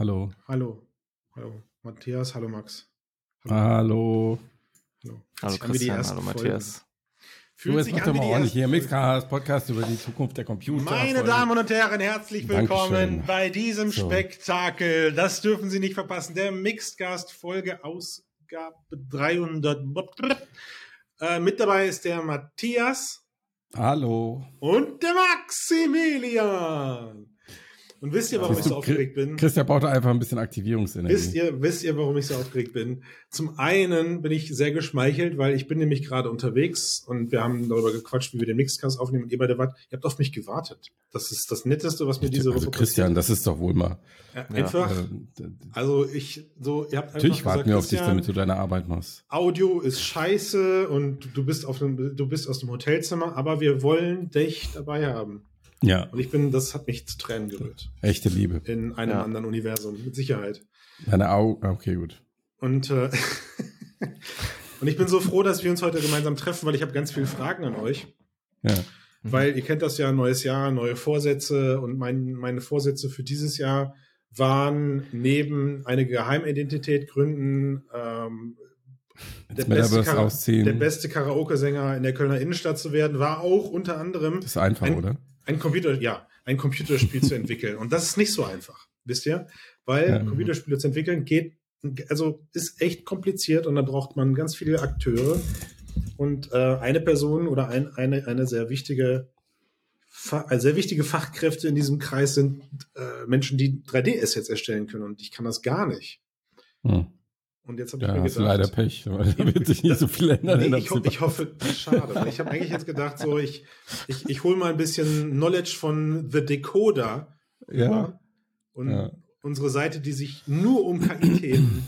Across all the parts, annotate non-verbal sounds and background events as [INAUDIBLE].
hallo. Hallo. Hallo. Matthias, hallo Max. Hallo. Hallo, hallo Christian, hallo Matthias. Fühlt du, jetzt mach doch mal ordentlich hier Mixcast Podcast über die Zukunft der Computer. Meine Damen und Herren, herzlich willkommen Dankeschön. bei diesem so. Spektakel. Das dürfen Sie nicht verpassen. Der Mixcast Folge Ausgabe 300. Äh, mit dabei ist der Matthias. Hallo. Und der Maximilian. Und wisst ihr, warum ich so aufgeregt bin? Christian braucht einfach ein bisschen Aktivierungsenergie. Wisst ihr, wisst ihr, warum ich so aufgeregt bin? Zum einen bin ich sehr geschmeichelt, weil ich bin nämlich gerade unterwegs und wir haben darüber gequatscht, wie wir den Mixcast aufnehmen und ihr beide wart, ihr habt auf mich gewartet. Das ist das Netteste, was mir diese also Woche Christian, das ist doch wohl mal. Ja, einfach. Ja, also ich, so, ihr habt Natürlich warten wir auf dich, damit du deine Arbeit machst. Audio ist scheiße und du bist auf einem, du bist aus dem Hotelzimmer, aber wir wollen dich dabei haben. Ja. Und ich bin, das hat mich zu Tränen gerührt. Echte Liebe. In einem ja. anderen Universum, mit Sicherheit. Deine Augen, ah, okay, gut. Und, äh, [LAUGHS] und ich bin so froh, dass wir uns heute gemeinsam treffen, weil ich habe ganz viele Fragen an euch. Ja. Mhm. Weil ihr kennt das ja, neues Jahr, neue Vorsätze und mein, meine Vorsätze für dieses Jahr waren neben eine Geheimidentität gründen, ähm, der beste, der beste, Karaoke-Sänger in der Kölner Innenstadt zu werden, war auch unter anderem. Das ist einfach, ein, oder? Ein Computer, ja, ein Computerspiel zu entwickeln. Und das ist nicht so einfach, wisst ihr? Weil ja. Computerspiele zu entwickeln geht, also ist echt kompliziert und da braucht man ganz viele Akteure. Und äh, eine Person oder ein, eine, eine sehr wichtige, also sehr wichtige Fachkräfte in diesem Kreis sind äh, Menschen, die 3D-Assets erstellen können. Und ich kann das gar nicht. Hm. Und jetzt habe ja, ich mir gedacht, leider Pech, weil da wird sich nicht so viel ändern. Nee, ich, ho ich hoffe, schade. Weil [LAUGHS] ich habe eigentlich jetzt gedacht, so ich ich, ich hole mal ein bisschen Knowledge von The Decoder ja. und ja. unsere Seite, die sich nur um KI-Themen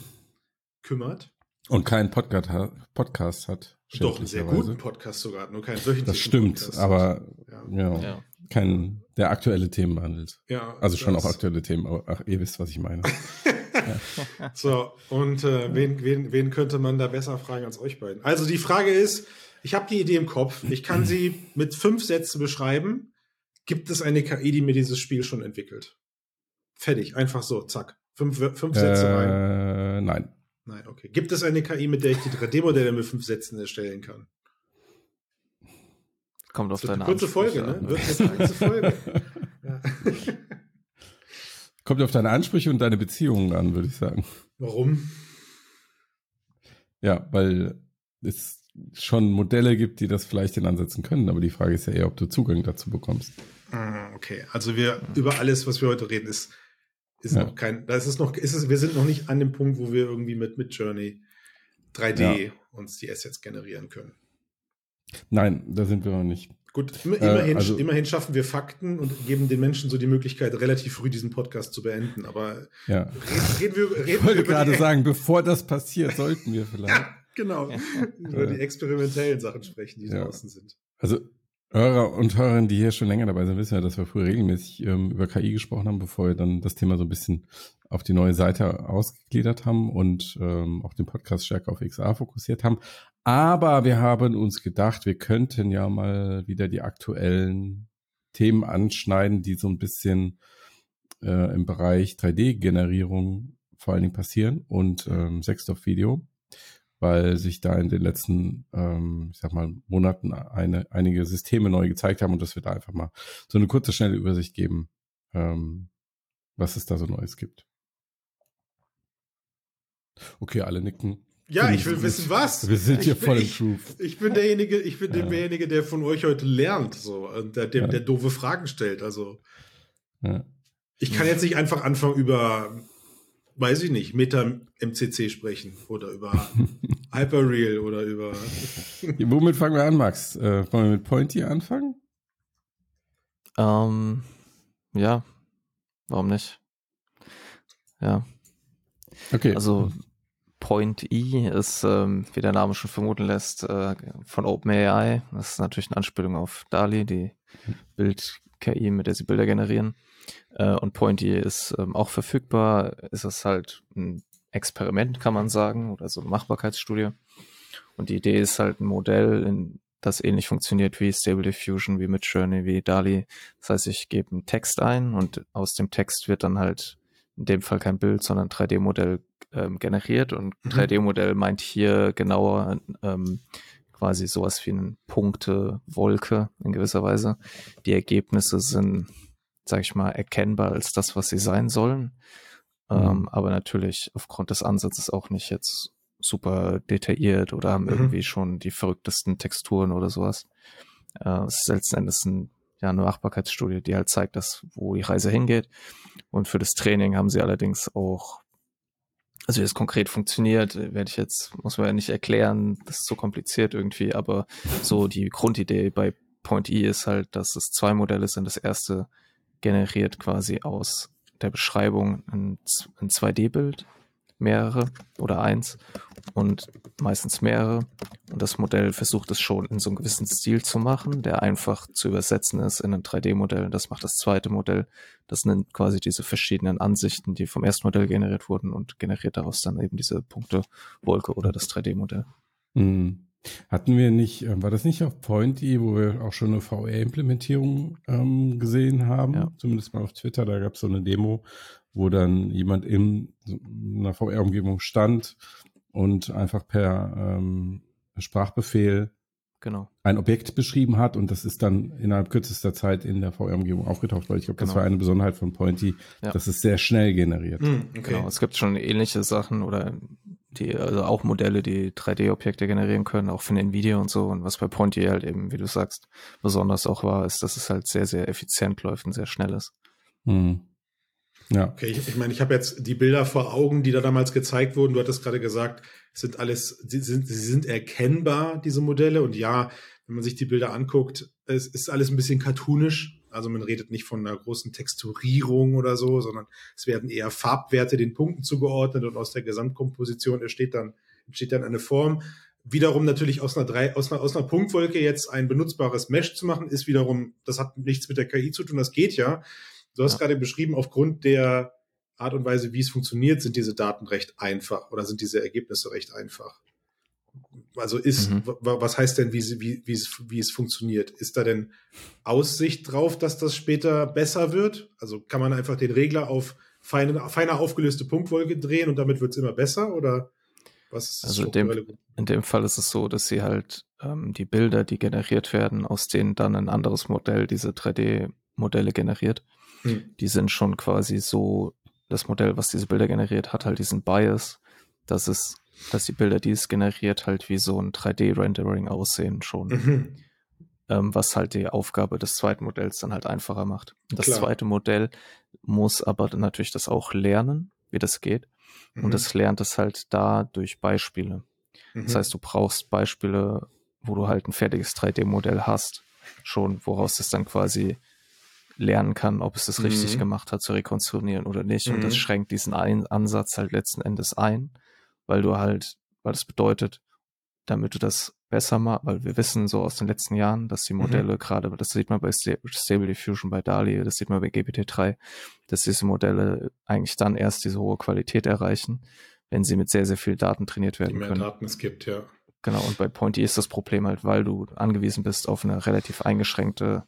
kümmert und keinen Podcast, Podcast hat. Doch einen sehr guten Podcast sogar, nur keinen wöchentlichen. Das stimmt, Podcast aber ja. ja, kein der aktuelle Themen behandelt. Ja, also schon auch aktuelle Themen, aber ach, ihr wisst, was ich meine. [LAUGHS] [LAUGHS] so, und äh, wen, wen, wen könnte man da besser fragen als euch beiden? Also die Frage ist, ich habe die Idee im Kopf, ich kann sie mit fünf Sätzen beschreiben. Gibt es eine KI, die mir dieses Spiel schon entwickelt? Fertig, einfach so, zack. Fünf, fünf Sätze äh, rein. Nein. Nein, okay. Gibt es eine KI, mit der ich die 3D-Modelle mit fünf Sätzen erstellen kann? Kommt auf deine eine kurze Folge, ne? Wird eine kurze Folge. [LAUGHS] ja. Kommt auf deine Ansprüche und deine Beziehungen an, würde ich sagen. Warum? Ja, weil es schon Modelle gibt, die das vielleicht in Ansätzen können, aber die Frage ist ja eher, ob du Zugang dazu bekommst. Ah, okay, also wir über alles, was wir heute reden, ist ist ja. noch kein, da ist es noch, ist es, wir sind noch nicht an dem Punkt, wo wir irgendwie mit mit Journey 3D ja. uns die Assets generieren können. Nein, da sind wir noch nicht. Gut, immerhin, äh, also, immerhin schaffen wir Fakten und geben den Menschen so die Möglichkeit, relativ früh diesen Podcast zu beenden. Aber ja. reden, reden wir, reden ich wollte gerade sagen, bevor das passiert, sollten wir [LAUGHS] vielleicht. ja, genau. über die experimentellen Sachen sprechen, die ja. draußen sind. Also Hörer und Hörerinnen, die hier schon länger dabei sind, wissen ja, dass wir früher regelmäßig ähm, über KI gesprochen haben, bevor wir dann das Thema so ein bisschen auf die neue Seite ausgegliedert haben und ähm, auch den Podcast stärker auf XA fokussiert haben. Aber wir haben uns gedacht, wir könnten ja mal wieder die aktuellen Themen anschneiden, die so ein bisschen äh, im Bereich 3D-Generierung vor allen Dingen passieren und ähm, Sextop-Video weil sich da in den letzten, ähm, ich sag mal, Monaten eine, einige Systeme neu gezeigt haben und dass wir da einfach mal so eine kurze, schnelle Übersicht geben, ähm, was es da so Neues gibt. Okay, alle nicken. Ja, ich will wissen, was. Wir sind hier voll im Truth. Ich, ich bin derjenige, ich bin ja. derjenige, der von euch heute lernt, so, und der, der, ja. der doofe Fragen stellt, also. Ja. Ich kann jetzt nicht einfach anfangen über weiß ich nicht, Meta MCC sprechen oder über [LAUGHS] Hyperreal oder über. [LAUGHS] Womit fangen wir an, Max? Äh, wollen wir mit Pointy anfangen? Ähm, ja, warum nicht? Ja. Okay. Also Point E ist, ähm, wie der Name schon vermuten lässt, äh, von OpenAI. Das ist natürlich eine Anspielung auf DALI, die Bild-KI, mit der sie Bilder generieren. Äh, und Pointy ist ähm, auch verfügbar. Ist es halt ein Experiment, kann man sagen, oder so eine Machbarkeitsstudie. Und die Idee ist halt ein Modell, in, das ähnlich funktioniert wie Stable Diffusion, wie Midjourney, wie DALI. Das heißt, ich gebe einen Text ein und aus dem Text wird dann halt in dem Fall kein Bild, sondern 3D-Modell ähm, generiert. Und mhm. 3D-Modell meint hier genauer ähm, quasi sowas wie eine Punkte-Wolke in gewisser Weise. Die Ergebnisse sind, sag ich mal, erkennbar als das, was sie sein sollen. Mhm. Ähm, aber natürlich aufgrund des Ansatzes auch nicht jetzt super detailliert oder haben mhm. irgendwie schon die verrücktesten Texturen oder sowas. Äh, es ist letzten Endes ein, ja, eine Machbarkeitsstudie, die halt zeigt, dass, wo die Reise hingeht. Und für das Training haben sie allerdings auch, also wie es konkret funktioniert, werde ich jetzt, muss man ja nicht erklären, das ist so kompliziert irgendwie, aber so die Grundidee bei Point E ist halt, dass es zwei Modelle sind. Das erste generiert quasi aus der Beschreibung ein, ein 2D-Bild mehrere oder eins und meistens mehrere. Und das Modell versucht es schon in so einem gewissen Stil zu machen, der einfach zu übersetzen ist in ein 3D-Modell. Das macht das zweite Modell. Das nimmt quasi diese verschiedenen Ansichten, die vom ersten Modell generiert wurden und generiert daraus dann eben diese Punkte Wolke oder das 3D-Modell. Mhm. Hatten wir nicht, äh, war das nicht auf Pointy, wo wir auch schon eine VR-Implementierung ähm, gesehen haben? Ja. Zumindest mal auf Twitter, da gab es so eine Demo, wo dann jemand in einer VR-Umgebung stand und einfach per ähm, Sprachbefehl genau. ein Objekt beschrieben hat und das ist dann innerhalb kürzester Zeit in der VR-Umgebung aufgetaucht, weil ich glaube, genau. das war eine Besonderheit von Pointy, ja. dass es sehr schnell generiert. Mm, okay. Genau, es gibt schon ähnliche Sachen oder die, also auch Modelle, die 3D-Objekte generieren können, auch von Nvidia und so. Und was bei Pointy halt eben, wie du sagst, besonders auch war, ist, dass es halt sehr, sehr effizient läuft und sehr schnell ist. Hm. Ja. Okay, ich, ich meine, ich habe jetzt die Bilder vor Augen, die da damals gezeigt wurden. Du hattest gerade gesagt, sind alles, sie sind, sie sind erkennbar, diese Modelle. Und ja, wenn man sich die Bilder anguckt, es ist alles ein bisschen cartoonisch. Also man redet nicht von einer großen Texturierung oder so, sondern es werden eher Farbwerte den Punkten zugeordnet und aus der Gesamtkomposition entsteht dann, entsteht dann eine Form. Wiederum natürlich aus einer, drei, aus, einer, aus einer Punktwolke jetzt ein benutzbares Mesh zu machen, ist wiederum, das hat nichts mit der KI zu tun, das geht ja. Du hast ja. gerade beschrieben, aufgrund der Art und Weise, wie es funktioniert, sind diese Daten recht einfach oder sind diese Ergebnisse recht einfach. Also ist, mhm. was heißt denn, wie, wie, wie, es, wie es funktioniert? Ist da denn Aussicht drauf, dass das später besser wird? Also kann man einfach den Regler auf feine, feiner aufgelöste Punktwolke drehen und damit wird es immer besser? Oder was ist das Also in dem, in dem Fall ist es so, dass sie halt ähm, die Bilder, die generiert werden, aus denen dann ein anderes Modell diese 3D-Modelle generiert, hm. die sind schon quasi so, das Modell, was diese Bilder generiert, hat halt diesen Bias, dass es, dass die Bilder, die es generiert, halt wie so ein 3D-Rendering aussehen schon. Mhm. Ähm, was halt die Aufgabe des zweiten Modells dann halt einfacher macht. Das Klar. zweite Modell muss aber natürlich das auch lernen, wie das geht. Mhm. Und es lernt es halt da durch Beispiele. Mhm. Das heißt, du brauchst Beispiele, wo du halt ein fertiges 3D-Modell hast, schon, woraus es dann quasi lernen kann, ob es das mhm. richtig gemacht hat, zu rekonstruieren oder nicht. Und das mhm. schränkt diesen ein Ansatz halt letzten Endes ein, weil du halt, weil das bedeutet, damit du das besser machst, weil wir wissen so aus den letzten Jahren, dass die mhm. Modelle mhm. gerade, das sieht man bei Stable Diffusion bei DALI, das sieht man bei GPT-3, dass diese Modelle eigentlich dann erst diese hohe Qualität erreichen, wenn sie mit sehr, sehr viel Daten trainiert werden Die mehr können. Daten es gibt, ja. Genau, und bei Pointy ist das Problem halt, weil du angewiesen bist auf eine relativ eingeschränkte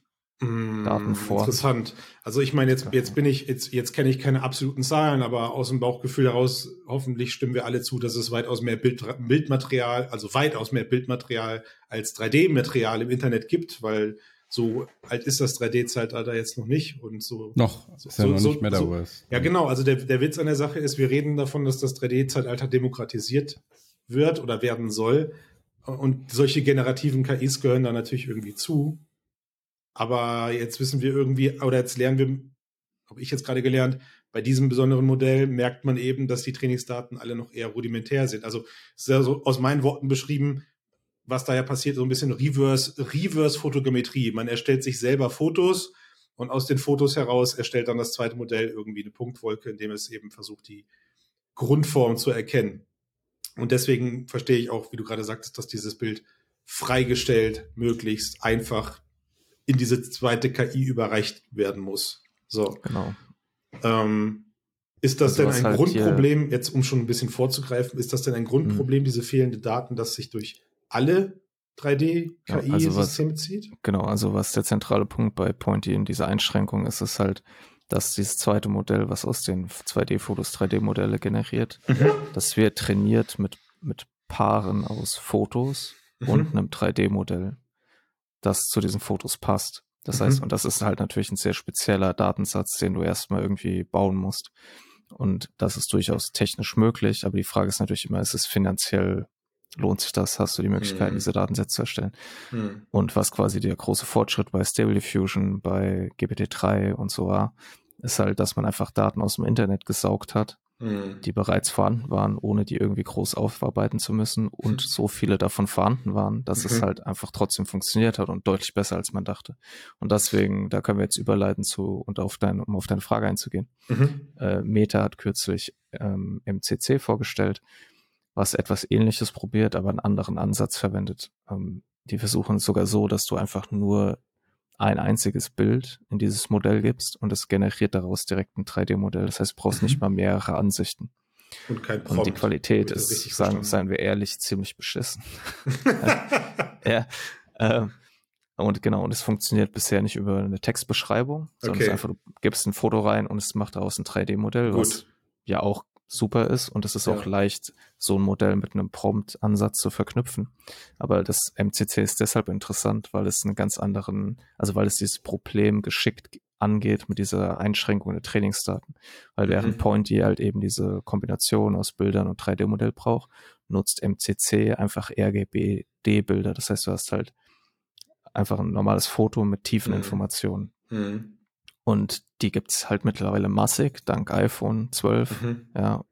Daten mm, vor. Interessant. Also ich meine, jetzt, jetzt bin ich, jetzt, jetzt kenne ich keine absoluten Zahlen, aber aus dem Bauchgefühl heraus, hoffentlich stimmen wir alle zu, dass es weitaus mehr Bild, Bildmaterial, also weitaus mehr Bildmaterial als 3D-Material im Internet gibt, weil so alt ist das 3D-Zeitalter jetzt noch nicht und so. Noch, so, ist ja so, noch nicht Metaverse. So, ja, genau. Also der, der Witz an der Sache ist, wir reden davon, dass das 3D-Zeitalter demokratisiert wird oder werden soll. Und solche generativen KIs gehören da natürlich irgendwie zu. Aber jetzt wissen wir irgendwie, oder jetzt lernen wir, habe ich jetzt gerade gelernt, bei diesem besonderen Modell merkt man eben, dass die Trainingsdaten alle noch eher rudimentär sind. Also ist ja so aus meinen Worten beschrieben, was da ja passiert, so ein bisschen Reverse, Reverse Fotogrammetrie. Man erstellt sich selber Fotos und aus den Fotos heraus erstellt dann das zweite Modell irgendwie eine Punktwolke, indem es eben versucht, die Grundform zu erkennen. Und deswegen verstehe ich auch, wie du gerade sagtest, dass dieses Bild freigestellt, möglichst einfach in diese zweite KI überreicht werden muss. So. Genau. Ähm, ist das also denn ein halt Grundproblem, jetzt um schon ein bisschen vorzugreifen, ist das denn ein Grundproblem, mhm. diese fehlenden Daten, das sich durch alle 3D-KI-Systeme ja, also zieht? Genau, also was der zentrale Punkt bei Pointy in dieser Einschränkung ist, ist halt, dass dieses zweite Modell, was aus den 2D-Fotos 3D-Modelle generiert, mhm. das wird trainiert mit, mit Paaren aus Fotos mhm. und einem 3D-Modell, das zu diesen Fotos passt. Das mhm. heißt, und das ist halt natürlich ein sehr spezieller Datensatz, den du erstmal irgendwie bauen musst. Und das ist durchaus technisch möglich, aber die Frage ist natürlich immer, ist es finanziell lohnt sich das, hast du die Möglichkeit, mhm. diese Datensätze zu erstellen. Mhm. Und was quasi der große Fortschritt bei Stable Diffusion, bei GPT-3 und so war, ist halt, dass man einfach Daten aus dem Internet gesaugt hat, mhm. die bereits vorhanden waren, ohne die irgendwie groß aufarbeiten zu müssen und mhm. so viele davon vorhanden waren, dass es mhm. halt einfach trotzdem funktioniert hat und deutlich besser, als man dachte. Und deswegen, da können wir jetzt überleiten zu, und auf dein, um auf deine Frage einzugehen. Mhm. Äh, Meta hat kürzlich ähm, MCC vorgestellt, was etwas ähnliches probiert, aber einen anderen Ansatz verwendet. Ähm, die versuchen es sogar so, dass du einfach nur ein einziges Bild in dieses Modell gibst und es generiert daraus direkt ein 3D-Modell. Das heißt, du brauchst mhm. nicht mal mehrere Ansichten. Und kein Prompt. Und die Qualität ist, sagen, seien wir ehrlich, ziemlich beschissen. [LAUGHS] ja. Äh, und genau, und es funktioniert bisher nicht über eine Textbeschreibung, sondern okay. es einfach, du gibst ein Foto rein und es macht daraus ein 3D-Modell, was ja auch super ist und es ist ja. auch leicht, so ein Modell mit einem Prompt-Ansatz zu verknüpfen. Aber das MCC ist deshalb interessant, weil es einen ganz anderen, also weil es dieses Problem geschickt angeht mit dieser Einschränkung der Trainingsdaten. Weil während mhm. Pointy halt eben diese Kombination aus Bildern und 3D-Modell braucht, nutzt MCC einfach RGB-D-Bilder. Das heißt, du hast halt einfach ein normales Foto mit tiefen mhm. Informationen. Mhm. Und die gibt's halt mittlerweile massig, dank iPhone 12. Mhm. Ja.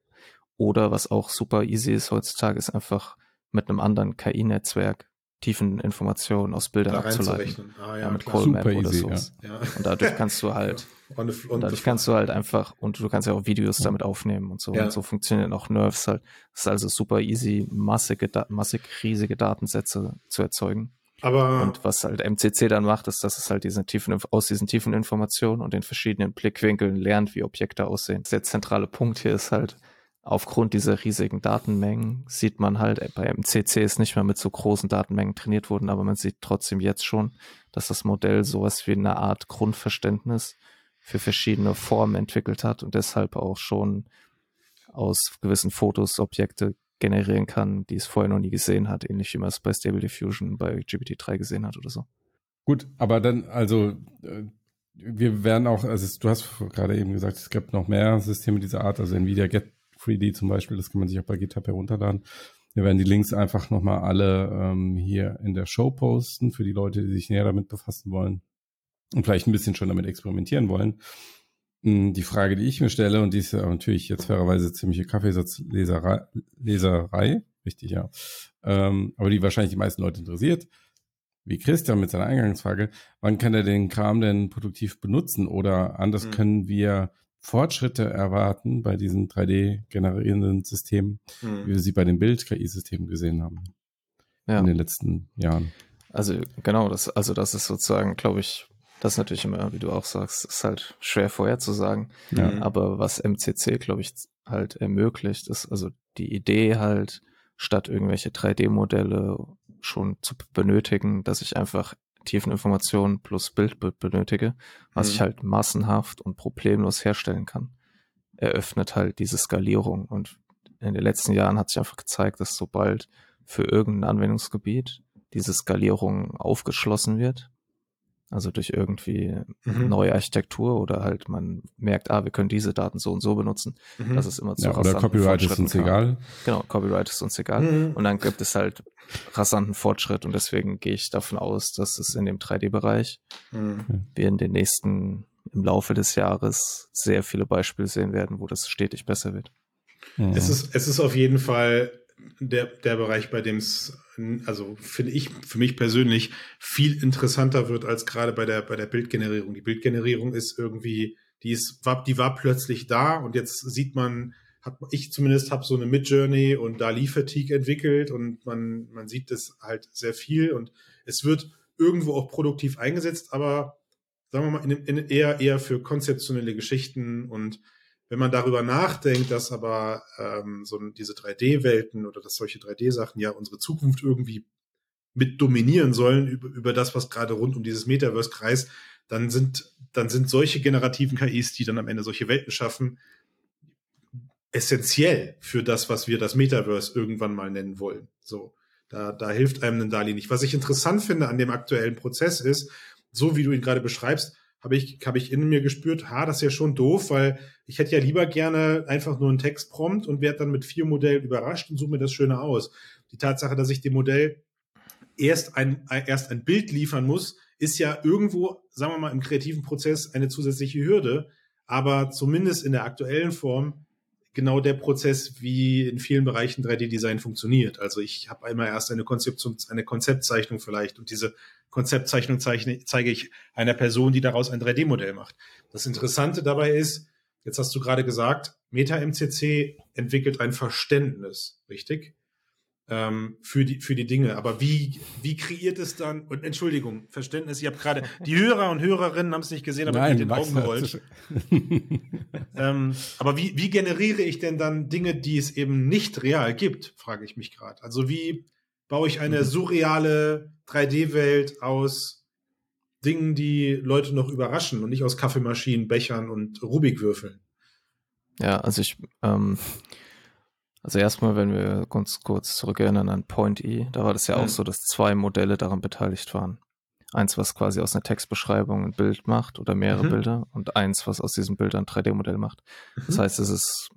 Oder was auch super easy ist heutzutage, ist einfach mit einem anderen KI-Netzwerk tiefen Informationen aus Bildern abzuleiten. Ah, ja, ja, mit Callmap oder so. Ja. Und dadurch kannst du halt, [LAUGHS] und, und, und dadurch kannst du halt einfach, und du kannst ja auch Videos damit aufnehmen und so. Und so funktionieren auch Nerves halt. Es ist also super easy, massige, massig riesige Datensätze zu erzeugen. Aber und was halt MCC dann macht, ist, dass es halt diese tiefen, aus diesen tiefen Informationen und den verschiedenen Blickwinkeln lernt, wie Objekte aussehen. Der zentrale Punkt hier ist halt, aufgrund dieser riesigen Datenmengen sieht man halt, bei MCC ist nicht mehr mit so großen Datenmengen trainiert worden, aber man sieht trotzdem jetzt schon, dass das Modell sowas wie eine Art Grundverständnis für verschiedene Formen entwickelt hat und deshalb auch schon aus gewissen Fotos Objekte generieren kann, die es vorher noch nie gesehen hat, ähnlich wie man es bei Stable Diffusion bei GPT-3 gesehen hat oder so. Gut, aber dann, also äh, wir werden auch, also du hast gerade eben gesagt, es gibt noch mehr Systeme dieser Art, also Nvidia Get 3D zum Beispiel, das kann man sich auch bei GitHub herunterladen. Wir werden die Links einfach nochmal alle ähm, hier in der Show posten für die Leute, die sich näher damit befassen wollen und vielleicht ein bisschen schon damit experimentieren wollen. Hm, die Frage, die ich mir stelle, und die ist ja natürlich jetzt fairerweise ziemliche Kaffeesatzleserei, Leserei, richtig, ja, ähm, aber die wahrscheinlich die meisten Leute interessiert, wie Christian mit seiner Eingangsfrage, wann kann er den Kram denn produktiv benutzen? Oder anders mhm. können wir Fortschritte erwarten bei diesen 3D-generierenden Systemen, mhm. wie wir sie bei den Bild-KI-Systemen gesehen haben ja. in den letzten Jahren. Also genau, das, also das ist sozusagen, glaube ich, das ist natürlich immer, wie du auch sagst, ist halt schwer vorherzusagen. Ja. Aber was MCC, glaube ich, halt ermöglicht, ist also die Idee halt, statt irgendwelche 3D-Modelle schon zu benötigen, dass ich einfach tiefen Informationen plus Bild benötige, was mhm. ich halt massenhaft und problemlos herstellen kann, eröffnet halt diese Skalierung. Und in den letzten Jahren hat sich einfach gezeigt, dass sobald für irgendein Anwendungsgebiet diese Skalierung aufgeschlossen wird, also durch irgendwie mhm. neue Architektur oder halt man merkt, ah, wir können diese Daten so und so benutzen. Mhm. Das ist immer zu ja, Oder Copyright ist uns egal. Genau, Copyright ist uns egal. Mhm. Und dann gibt es halt rasanten Fortschritt und deswegen gehe ich davon aus, dass es in dem 3D-Bereich mhm. wir in den nächsten, im Laufe des Jahres sehr viele Beispiele sehen werden, wo das stetig besser wird. Mhm. Es ist, es ist auf jeden Fall der, der Bereich, bei dem es, also finde ich für mich persönlich viel interessanter wird als gerade bei der, bei der Bildgenerierung. Die Bildgenerierung ist irgendwie, die ist, war, die war plötzlich da und jetzt sieht man, hat ich zumindest habe so eine Midjourney und Dali Fatigue entwickelt und man, man sieht das halt sehr viel und es wird irgendwo auch produktiv eingesetzt, aber sagen wir mal, in, in eher, eher für konzeptionelle Geschichten und wenn man darüber nachdenkt, dass aber ähm, so diese 3D-Welten oder dass solche 3D-Sachen ja unsere Zukunft irgendwie mit dominieren sollen über, über das, was gerade rund um dieses Metaverse kreist, dann sind, dann sind solche generativen KIs, die dann am Ende solche Welten schaffen, essentiell für das, was wir das Metaverse irgendwann mal nennen wollen. So. Da, da hilft einem ein DALI nicht. Was ich interessant finde an dem aktuellen Prozess ist, so wie du ihn gerade beschreibst, habe ich, habe ich in mir gespürt, ha, das ist ja schon doof, weil ich hätte ja lieber gerne einfach nur einen Textprompt und werde dann mit vier Modellen überrascht und suche mir das Schöne aus. Die Tatsache, dass ich dem Modell erst ein, erst ein Bild liefern muss, ist ja irgendwo, sagen wir mal, im kreativen Prozess eine zusätzliche Hürde. Aber zumindest in der aktuellen Form genau der Prozess, wie in vielen Bereichen 3D-Design funktioniert. Also ich habe einmal erst eine Konzeption, eine Konzeptzeichnung vielleicht und diese Konzeptzeichnung zeichne, zeige ich einer Person, die daraus ein 3D-Modell macht. Das Interessante dabei ist, jetzt hast du gerade gesagt, Meta-MCC entwickelt ein Verständnis, richtig? Ähm, für, die, für die Dinge. Aber wie, wie kreiert es dann, und Entschuldigung, Verständnis, ich habe gerade, die Hörer und Hörerinnen haben es nicht gesehen, aber Nein, mit den Augen gerollt. [LAUGHS] ähm, aber wie, wie generiere ich denn dann Dinge, die es eben nicht real gibt, frage ich mich gerade. Also wie baue ich eine mhm. surreale 3D-Welt aus Dingen, die Leute noch überraschen und nicht aus Kaffeemaschinen, Bechern und Rubikwürfeln? Ja, also ich, ähm, also erstmal, wenn wir uns kurz zurückerinnern an Point E, da war das ja mhm. auch so, dass zwei Modelle daran beteiligt waren. Eins, was quasi aus einer Textbeschreibung ein Bild macht oder mehrere mhm. Bilder und eins, was aus diesem Bild ein 3D-Modell macht. Mhm. Das heißt, es ist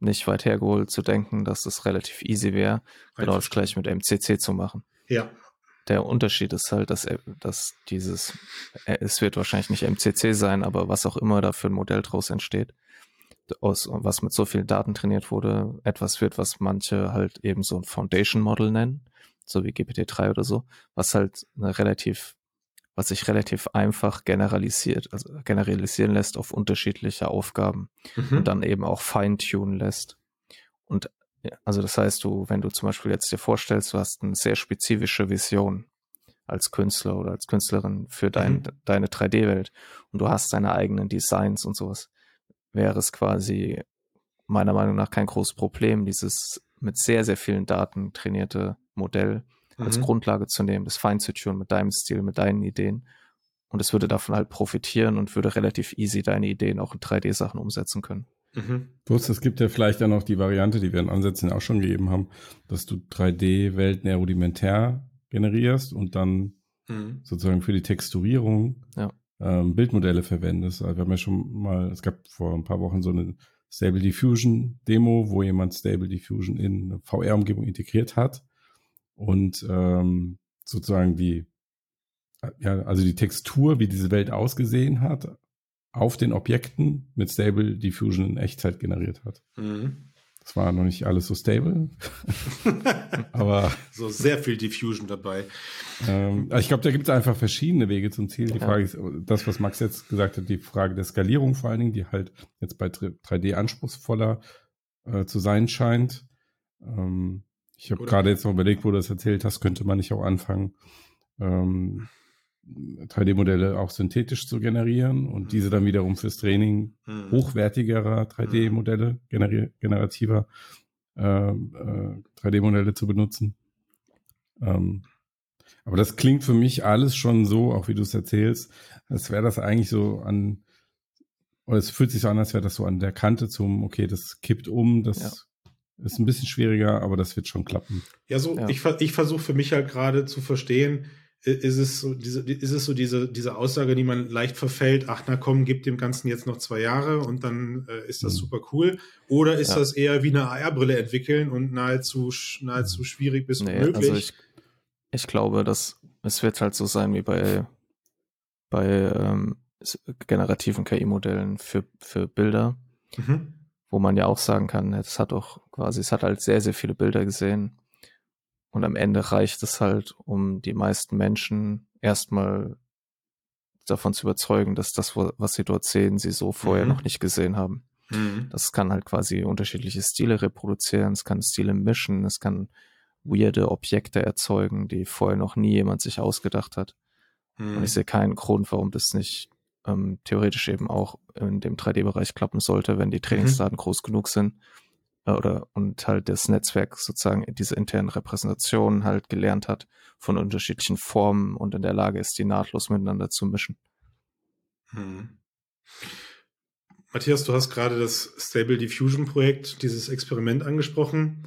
nicht weit hergeholt zu denken, dass es relativ easy wäre, genau das gleich mit MCC zu machen. Ja. Der Unterschied ist halt, dass, dass dieses, es wird wahrscheinlich nicht MCC sein, aber was auch immer da für ein Modell draus entsteht, aus, was mit so vielen Daten trainiert wurde, etwas wird, was manche halt eben so ein Foundation Model nennen, so wie GPT-3 oder so, was halt eine relativ, was sich relativ einfach generalisiert, also generalisieren lässt auf unterschiedliche Aufgaben mhm. und dann eben auch feintunen lässt. Und also das heißt, du, wenn du zum Beispiel jetzt dir vorstellst, du hast eine sehr spezifische Vision als Künstler oder als Künstlerin für dein, mhm. deine 3D-Welt und du hast deine eigenen Designs und sowas, wäre es quasi meiner Meinung nach kein großes Problem, dieses mit sehr, sehr vielen Daten trainierte Modell mhm. als Grundlage zu nehmen, das fein zu tunen mit deinem Stil, mit deinen Ideen. Und es würde davon halt profitieren und würde relativ easy deine Ideen auch in 3D-Sachen umsetzen können. Mhm. Plus, es gibt ja vielleicht dann noch die Variante, die wir in Ansätzen auch schon gegeben haben, dass du 3D-Welten eher rudimentär generierst und dann mhm. sozusagen für die Texturierung ja ähm, Bildmodelle verwendest. Also wir haben ja schon mal, es gab vor ein paar Wochen so eine Stable Diffusion Demo, wo jemand Stable Diffusion in eine VR-Umgebung integriert hat und ähm, sozusagen die, ja, also die Textur, wie diese Welt ausgesehen hat, auf den Objekten mit Stable Diffusion in Echtzeit generiert hat. Mhm. Es war noch nicht alles so stable. [LAUGHS] aber. So sehr viel Diffusion dabei. Ähm, ich glaube, da gibt es einfach verschiedene Wege zum Ziel. Die Frage ist, das, was Max jetzt gesagt hat, die Frage der Skalierung vor allen Dingen, die halt jetzt bei 3D anspruchsvoller äh, zu sein scheint. Ähm, ich habe gerade jetzt noch überlegt, wo du das erzählt hast, könnte man nicht auch anfangen, ähm, 3D-Modelle auch synthetisch zu generieren und mhm. diese dann wiederum fürs Training mhm. hochwertigerer 3D-Modelle, generi generativer äh, äh, 3D-Modelle zu benutzen. Ähm, aber das klingt für mich alles schon so, auch wie du es erzählst, als wäre das eigentlich so an, oder es fühlt sich so an, als wäre das so an der Kante zum, okay, das kippt um, das ja. ist ein bisschen schwieriger, aber das wird schon klappen. Ja, so, ja. ich, ich versuche für mich halt gerade zu verstehen, ist es so diese, ist es so diese, diese Aussage, die man leicht verfällt, ach na komm, gib dem Ganzen jetzt noch zwei Jahre und dann äh, ist das mhm. super cool? Oder ist ja. das eher wie eine AR-Brille entwickeln und nahezu, nahezu schwierig bis nee, unmöglich? Also ich, ich glaube, dass es wird halt so sein wie bei, bei ähm, generativen KI-Modellen für, für Bilder, mhm. wo man ja auch sagen kann, es hat auch quasi, es hat halt sehr, sehr viele Bilder gesehen und am Ende reicht es halt, um die meisten Menschen erstmal davon zu überzeugen, dass das, was sie dort sehen, sie so vorher mhm. noch nicht gesehen haben. Mhm. Das kann halt quasi unterschiedliche Stile reproduzieren, es kann Stile mischen, es kann weirde Objekte erzeugen, die vorher noch nie jemand sich ausgedacht hat. Mhm. Und ich sehe keinen Grund, warum das nicht ähm, theoretisch eben auch in dem 3D-Bereich klappen sollte, wenn die Trainingsdaten mhm. groß genug sind oder und halt das Netzwerk sozusagen diese internen Repräsentationen halt gelernt hat von unterschiedlichen Formen und in der Lage ist, die nahtlos miteinander zu mischen. Hm. Matthias, du hast gerade das Stable Diffusion Projekt, dieses Experiment angesprochen.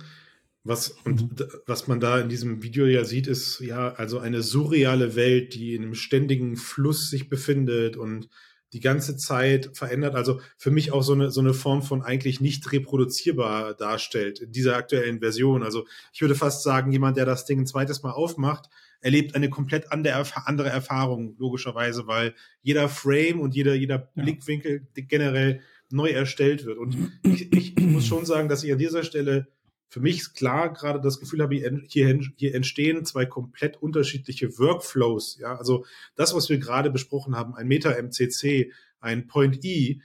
Was, und mhm. was man da in diesem Video ja sieht, ist ja also eine surreale Welt, die in einem ständigen Fluss sich befindet und die ganze Zeit verändert. Also für mich auch so eine, so eine Form von eigentlich nicht reproduzierbar darstellt in dieser aktuellen Version. Also ich würde fast sagen, jemand, der das Ding ein zweites Mal aufmacht, erlebt eine komplett andere Erfahrung, logischerweise, weil jeder Frame und jeder, jeder ja. Blickwinkel generell neu erstellt wird. Und ich, ich, ich muss schon sagen, dass ich an dieser Stelle für mich ist klar gerade das Gefühl habe, hier, hier entstehen zwei komplett unterschiedliche Workflows. Ja, also das, was wir gerade besprochen haben, ein Meta-MCC, ein Point-E,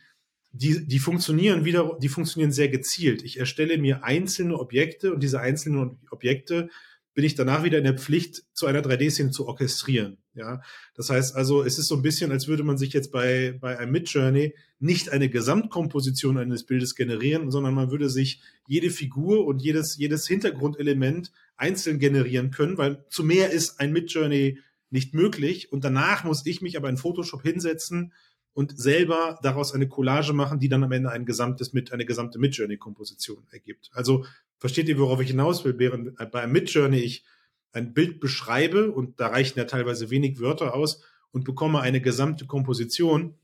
die, die funktionieren wieder, die funktionieren sehr gezielt. Ich erstelle mir einzelne Objekte und diese einzelnen Objekte bin ich danach wieder in der Pflicht, zu einer 3D-Szene zu orchestrieren. Ja, das heißt also, es ist so ein bisschen, als würde man sich jetzt bei, bei einem Midjourney nicht eine Gesamtkomposition eines Bildes generieren, sondern man würde sich jede Figur und jedes, jedes Hintergrundelement einzeln generieren können, weil zu mehr ist ein Midjourney nicht möglich. Und danach muss ich mich aber in Photoshop hinsetzen und selber daraus eine Collage machen, die dann am Ende ein gesamtes mit eine gesamte Midjourney-Komposition ergibt. Also versteht ihr, worauf ich hinaus will? Während bei Midjourney ich ein Bild beschreibe und da reichen ja teilweise wenig Wörter aus und bekomme eine gesamte Komposition,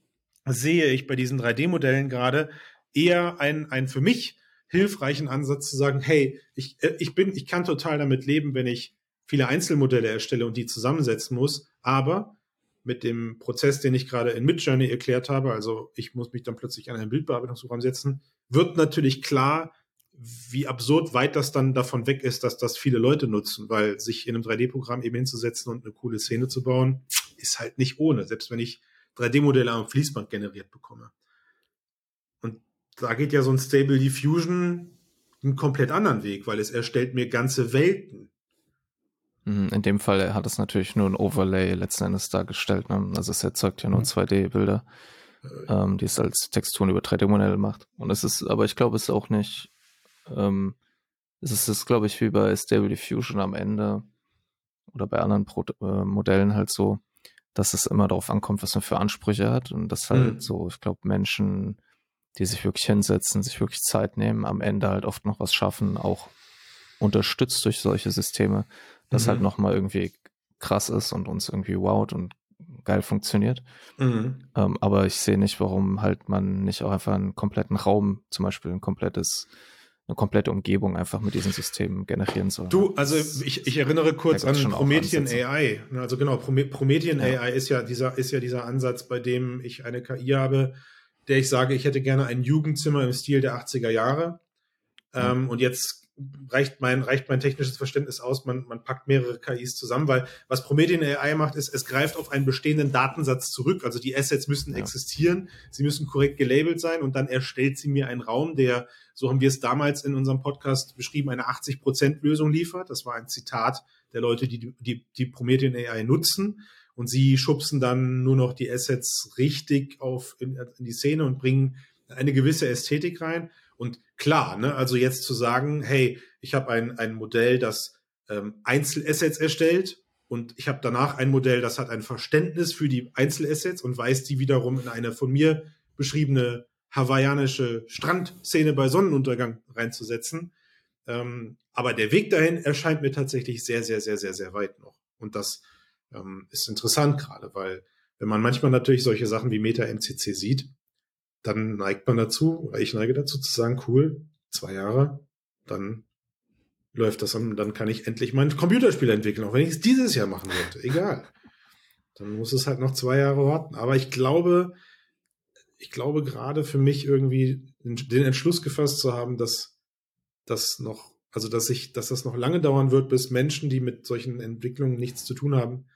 sehe ich bei diesen 3D-Modellen gerade eher einen, einen für mich hilfreichen Ansatz zu sagen, hey, ich, äh, ich bin, ich kann total damit leben, wenn ich viele Einzelmodelle erstelle und die zusammensetzen muss, aber mit dem Prozess, den ich gerade in Midjourney erklärt habe, also ich muss mich dann plötzlich an ein Bildbearbeitungsprogramm setzen, wird natürlich klar, wie absurd weit das dann davon weg ist, dass das viele Leute nutzen, weil sich in einem 3D-Programm eben hinzusetzen und eine coole Szene zu bauen, ist halt nicht ohne, selbst wenn ich 3D-Modelle am Fließband generiert bekomme. Und da geht ja so ein Stable Diffusion einen komplett anderen Weg, weil es erstellt mir ganze Welten. Mhm, in dem Fall hat es natürlich nur ein Overlay letzten Endes dargestellt. Ne? Also es erzeugt ja nur 2D-Bilder, mhm. äh, ähm, die es als Texturen über 3D-Modelle macht. Und es ist, aber ich glaube, es ist auch nicht ähm, es ist es, glaube ich, wie bei Stable Diffusion am Ende oder bei anderen Pro äh, Modellen halt so, dass es immer darauf ankommt, was man für Ansprüche hat und dass halt mhm. so, ich glaube, Menschen, die sich wirklich hinsetzen, sich wirklich Zeit nehmen, am Ende halt oft noch was schaffen, auch unterstützt durch solche Systeme, das halt mhm. halt nochmal irgendwie krass ist und uns irgendwie wowt und geil funktioniert. Mhm. Ähm, aber ich sehe nicht, warum halt man nicht auch einfach einen kompletten Raum, zum Beispiel ein komplettes eine komplette Umgebung einfach mit diesem System generieren soll. Du, also ich, ich erinnere kurz an Promethean AI. Also genau, Promethean ja. AI ist ja dieser, ist ja dieser Ansatz, bei dem ich eine KI habe, der ich sage, ich hätte gerne ein Jugendzimmer im Stil der 80er Jahre. Mhm. Ähm, und jetzt reicht mein, reicht mein technisches Verständnis aus, man, man packt mehrere KIs zusammen, weil was Promethean AI macht, ist, es greift auf einen bestehenden Datensatz zurück. Also die Assets müssen ja. existieren, sie müssen korrekt gelabelt sein und dann erstellt sie mir einen Raum, der, so haben wir es damals in unserem Podcast beschrieben, eine 80%-Lösung liefert. Das war ein Zitat der Leute, die die, die Promethean AI nutzen. Und sie schubsen dann nur noch die Assets richtig auf in, in die Szene und bringen eine gewisse Ästhetik rein. Und klar, ne, also jetzt zu sagen, hey, ich habe ein, ein Modell, das ähm, Einzelassets erstellt und ich habe danach ein Modell, das hat ein Verständnis für die Einzelassets und weist die wiederum in eine von mir beschriebene hawaiianische Strandszene bei Sonnenuntergang reinzusetzen. Ähm, aber der Weg dahin erscheint mir tatsächlich sehr, sehr, sehr, sehr, sehr weit noch. Und das ähm, ist interessant gerade, weil wenn man manchmal natürlich solche Sachen wie Meta MCC sieht, dann neigt man dazu, ich neige dazu zu sagen, cool, zwei Jahre, dann läuft das an, dann kann ich endlich mein Computerspiel entwickeln, auch wenn ich es dieses Jahr machen wollte. [LAUGHS] Egal. Dann muss es halt noch zwei Jahre warten. Aber ich glaube, ich glaube gerade für mich irgendwie den Entschluss gefasst zu haben, dass das noch, also dass ich, dass das noch lange dauern wird, bis Menschen, die mit solchen Entwicklungen nichts zu tun haben,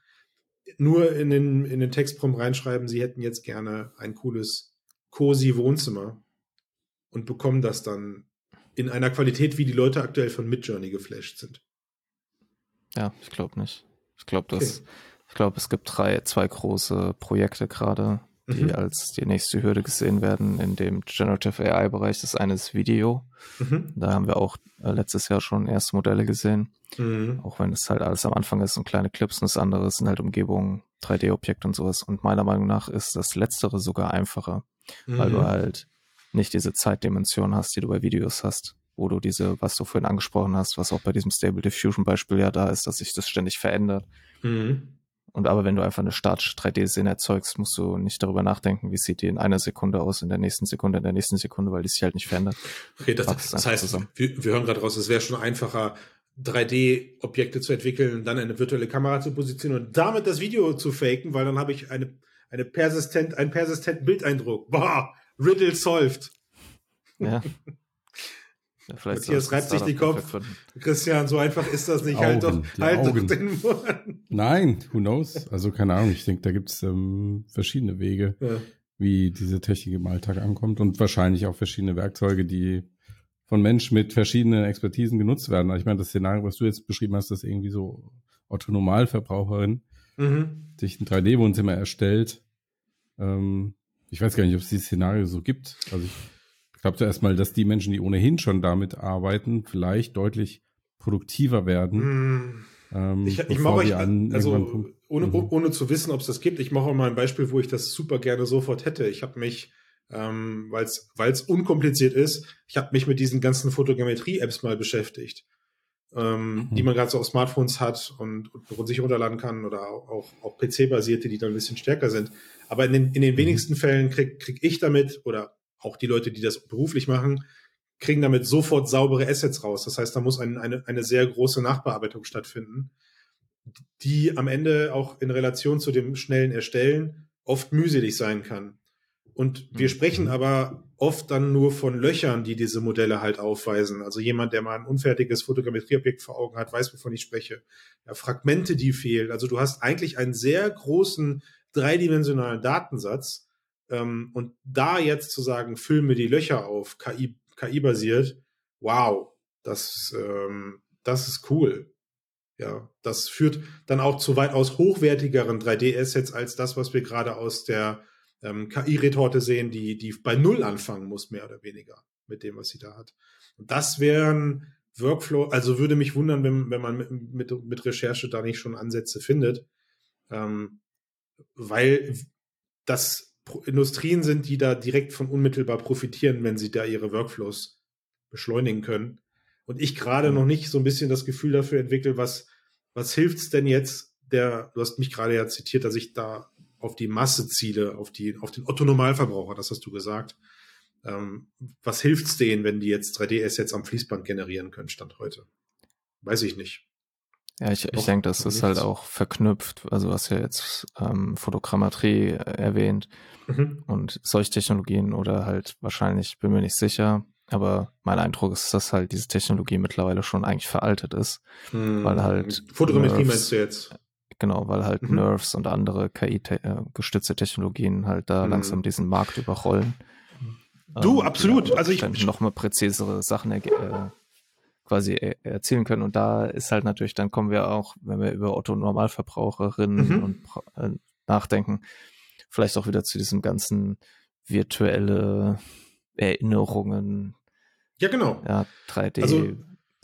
nur in den, in den Textprompt reinschreiben, sie hätten jetzt gerne ein cooles cozy Wohnzimmer und bekommen das dann in einer Qualität, wie die Leute aktuell von Midjourney geflasht sind. Ja, ich glaube nicht. Ich glaube, okay. ich glaube, es gibt drei, zwei große Projekte gerade, die mhm. als die nächste Hürde gesehen werden in dem Generative AI-Bereich. Das eine ist Video. Mhm. Da haben wir auch äh, letztes Jahr schon erste Modelle gesehen. Mhm. Auch wenn es halt alles am Anfang ist und kleine Clips und das andere sind halt Umgebungen, 3D-Objekt und sowas. Und meiner Meinung nach ist das Letztere sogar einfacher, mhm. weil du mhm. halt nicht diese Zeitdimension hast, die du bei Videos hast, wo du diese, was du vorhin angesprochen hast, was auch bei diesem Stable Diffusion Beispiel ja da ist, dass sich das ständig verändert. Mhm. Und aber wenn du einfach eine statische 3D-Szene erzeugst, musst du nicht darüber nachdenken, wie sieht die in einer Sekunde aus, in der nächsten Sekunde, in der nächsten Sekunde, weil die sich halt nicht verändert. Okay, das, das heißt, wir, wir hören gerade raus, es wäre schon einfacher, 3D-Objekte zu entwickeln, dann eine virtuelle Kamera zu positionieren und damit das Video zu faken, weil dann habe ich eine, eine persistent, einen persistenten Bildeindruck. Boah, Riddle solved. Ja. [LAUGHS] Ja, Matthias reibt sich die Kopf. Christian, so einfach ist das nicht. Halt Augen, halt doch, halt doch den Mund. Nein, who knows? Also keine Ahnung. Ich denke, da gibt's ähm, verschiedene Wege, ja. wie diese Technik im Alltag ankommt und wahrscheinlich auch verschiedene Werkzeuge, die von Menschen mit verschiedenen Expertisen genutzt werden. Also ich meine, das Szenario, was du jetzt beschrieben hast, dass irgendwie so Otto-Normalverbraucherin mhm. sich ein 3D-Wohnzimmer erstellt. Ähm, ich weiß gar nicht, ob es dieses Szenario so gibt. Also ich glaube zuerst mal, dass die Menschen, die ohnehin schon damit arbeiten, vielleicht deutlich produktiver werden. Mm. Ähm, ich, ich mache euch, an, also ohne, mhm. ohne zu wissen, ob es das gibt, ich mache mal ein Beispiel, wo ich das super gerne sofort hätte. Ich habe mich, ähm, weil es unkompliziert ist, ich habe mich mit diesen ganzen Fotogrammetrie-Apps mal beschäftigt, ähm, mhm. die man gerade so auf Smartphones hat und, und sich runterladen kann oder auch, auch, PC-basierte, die dann ein bisschen stärker sind. Aber in den, in den mhm. wenigsten Fällen krieg, krieg ich damit oder auch die Leute, die das beruflich machen, kriegen damit sofort saubere Assets raus. Das heißt, da muss ein, eine, eine sehr große Nachbearbeitung stattfinden, die am Ende auch in Relation zu dem schnellen Erstellen oft mühselig sein kann. Und wir mhm. sprechen aber oft dann nur von Löchern, die diese Modelle halt aufweisen. Also jemand, der mal ein unfertiges Fotogrammetrieobjekt vor Augen hat, weiß, wovon ich spreche. Ja, Fragmente, die fehlen. Also du hast eigentlich einen sehr großen dreidimensionalen Datensatz, ähm, und da jetzt zu sagen, filme die Löcher auf, KI, KI-basiert, wow, das, ähm, das ist cool. Ja, das führt dann auch zu weitaus hochwertigeren 3D-Assets als das, was wir gerade aus der ähm, KI-Retorte sehen, die, die bei Null anfangen muss, mehr oder weniger, mit dem, was sie da hat. Und das wären Workflow, also würde mich wundern, wenn, wenn man mit, mit, mit Recherche da nicht schon Ansätze findet, ähm, weil das Industrien sind, die da direkt von unmittelbar profitieren, wenn sie da ihre Workflows beschleunigen können. Und ich gerade noch nicht so ein bisschen das Gefühl dafür entwickle, was, was hilft's denn jetzt, der, du hast mich gerade ja zitiert, dass ich da auf die Masse ziele, auf die, auf den Otto-Normalverbraucher, das hast du gesagt. Ähm, was hilft's denen, wenn die jetzt 3D-Assets am Fließband generieren können, Stand heute? Weiß ich nicht. Ja, ich, ich denke, das ist halt auch verknüpft. Also was ja jetzt ähm, Fotogrammetrie erwähnt mhm. und solche Technologien oder halt wahrscheinlich, bin mir nicht sicher, aber mein Eindruck ist, dass halt diese Technologie mittlerweile schon eigentlich veraltet ist, mhm. weil halt Fotogrammetrie meinst du jetzt? Genau, weil halt mhm. Nerves und andere KI-gestützte äh, Technologien halt da mhm. langsam diesen Markt überrollen. Du, ähm, absolut. also ich noch mal präzisere Sachen äh, quasi er erzielen können. Und da ist halt natürlich, dann kommen wir auch, wenn wir über Otto Normalverbraucherinnen mhm. und äh, nachdenken, vielleicht auch wieder zu diesem ganzen virtuelle Erinnerungen. Ja, genau. Ja, 3D. Also,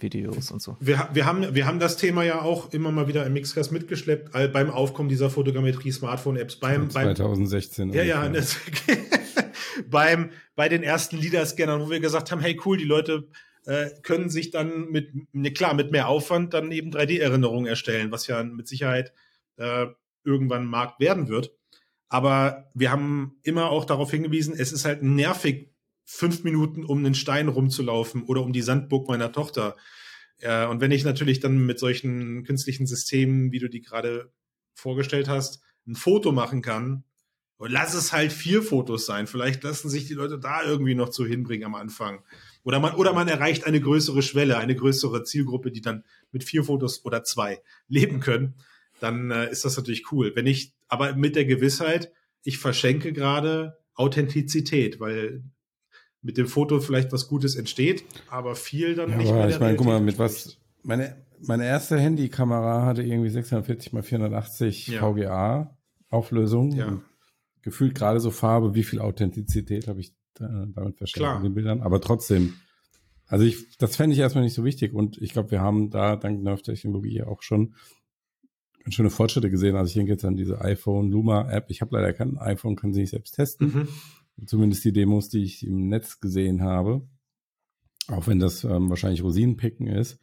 Videos und so. Wir, wir, haben, wir haben das Thema ja auch immer mal wieder im Mixcast mitgeschleppt, beim Aufkommen dieser Fotogrammetrie-Smartphone-Apps. Beim, 2016. Beim, ja, ja, das, [LAUGHS] beim, bei den ersten LIDAR-Scannern, wo wir gesagt haben, hey cool, die Leute äh, können sich dann mit, ne, klar, mit mehr Aufwand dann eben 3D-Erinnerungen erstellen, was ja mit Sicherheit äh, irgendwann Markt werden wird. Aber wir haben immer auch darauf hingewiesen, es ist halt nervig, fünf Minuten um einen Stein rumzulaufen oder um die Sandburg meiner Tochter. Äh, und wenn ich natürlich dann mit solchen künstlichen Systemen, wie du die gerade vorgestellt hast, ein Foto machen kann, lass es halt vier Fotos sein. Vielleicht lassen sich die Leute da irgendwie noch zu hinbringen am Anfang. Oder man, oder man erreicht eine größere Schwelle, eine größere Zielgruppe, die dann mit vier Fotos oder zwei leben können. Dann äh, ist das natürlich cool. Wenn ich, aber mit der Gewissheit, ich verschenke gerade Authentizität, weil mit dem Foto vielleicht was Gutes entsteht, aber viel dann ja, nicht mehr. Ich meine, guck mal, mit was, meine, meine erste Handykamera hatte irgendwie 640 mal 480 ja. VGA Auflösung. Ja. Gefühlt gerade so Farbe, wie viel Authentizität habe ich äh, damit verstanden in den Bildern. Aber trotzdem, also ich, das fände ich erstmal nicht so wichtig. Und ich glaube, wir haben da dank Nerf-Technologie auch schon ganz schöne Fortschritte gesehen. Also ich denke jetzt an diese iPhone Luma App. Ich habe leider kein iPhone, kann sie nicht selbst testen. Mhm. Zumindest die Demos, die ich im Netz gesehen habe. Auch wenn das ähm, wahrscheinlich Rosinenpicken ist.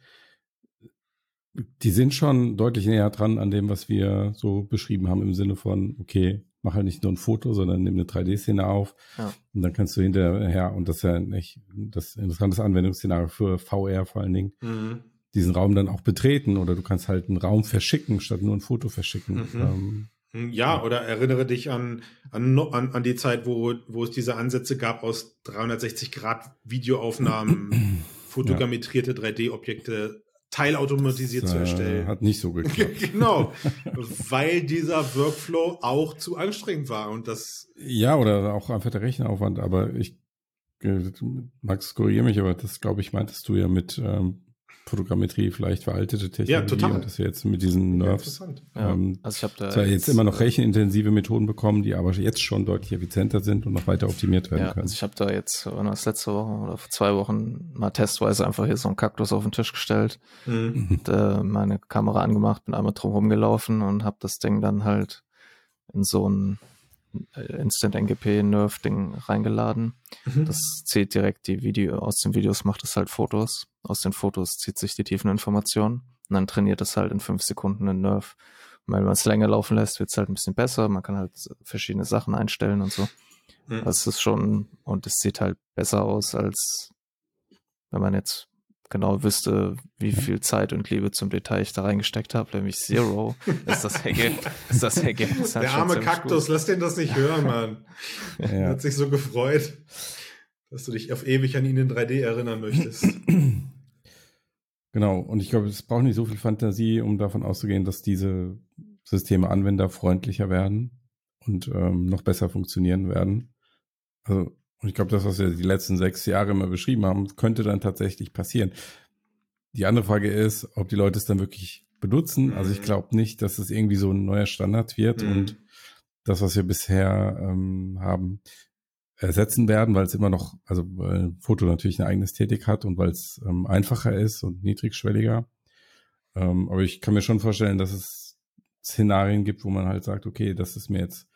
Die sind schon deutlich näher dran an dem, was wir so beschrieben haben im Sinne von, okay, mach halt nicht nur ein Foto, sondern nimm eine 3D-Szene auf. Ja. Und dann kannst du hinterher, und das ist ja nicht das interessante Anwendungsszenario für VR vor allen Dingen, mhm diesen Raum dann auch betreten oder du kannst halt einen Raum verschicken, statt nur ein Foto verschicken. Mhm. Ähm, hm, ja, oder erinnere dich an, an, an, an die Zeit, wo, wo es diese Ansätze gab, aus 360 Grad Videoaufnahmen, [CLEARS THROAT] fotogrammetrierte ja. 3D-Objekte teilautomatisiert das, zu erstellen. Äh, hat nicht so [LAUGHS] geklappt. genau, [LAUGHS] weil dieser Workflow auch zu anstrengend war und das. Ja, oder auch einfach der Rechenaufwand, aber ich, äh, Max, korrigiere mich, aber das glaube ich, meintest du ja mit ähm, Fotogrammetrie vielleicht veraltete Technologie ja, total. und dass wir jetzt mit diesen Nerves ja, ähm, also ich habe da zwar jetzt, jetzt immer noch rechenintensive Methoden bekommen, die aber jetzt schon deutlich effizienter sind und noch weiter optimiert werden ja, können. Also ich habe da jetzt wann das letzte Woche oder vor zwei Wochen mal testweise einfach hier so einen Kaktus auf den Tisch gestellt, mhm. und, äh, meine Kamera angemacht, bin einmal drum rumgelaufen und habe das Ding dann halt in so ein äh, Instant NGP Nerve Ding reingeladen. Mhm. Das zählt direkt die Video aus den Videos, macht es halt Fotos. Aus den Fotos zieht sich die Tiefeninformation und dann trainiert es halt in fünf Sekunden den Nerve. Und wenn man es länger laufen lässt, wird es halt ein bisschen besser. Man kann halt verschiedene Sachen einstellen und so. Mhm. Das ist schon, und es sieht halt besser aus, als wenn man jetzt genau wüsste, wie viel Zeit und Liebe zum Detail ich da reingesteckt habe, nämlich Zero, [LAUGHS] ist das Ergebnis. Ist das Ergebnis Der arme Kaktus, gut. lass den das nicht hören, Mann. ja. Hat sich so gefreut, dass du dich auf ewig an ihn in 3D erinnern möchtest. [CLEARS THROAT] Genau, und ich glaube, es braucht nicht so viel Fantasie, um davon auszugehen, dass diese Systeme anwenderfreundlicher werden und ähm, noch besser funktionieren werden. Also und ich glaube, das, was wir die letzten sechs Jahre immer beschrieben haben, könnte dann tatsächlich passieren. Die andere Frage ist, ob die Leute es dann wirklich benutzen. Also ich mhm. glaube nicht, dass es irgendwie so ein neuer Standard wird mhm. und das, was wir bisher ähm, haben, ersetzen werden, weil es immer noch, also weil Foto natürlich eine eigene Ästhetik hat und weil es ähm, einfacher ist und niedrigschwelliger. Ähm, aber ich kann mir schon vorstellen, dass es Szenarien gibt, wo man halt sagt, okay, das ist mir jetzt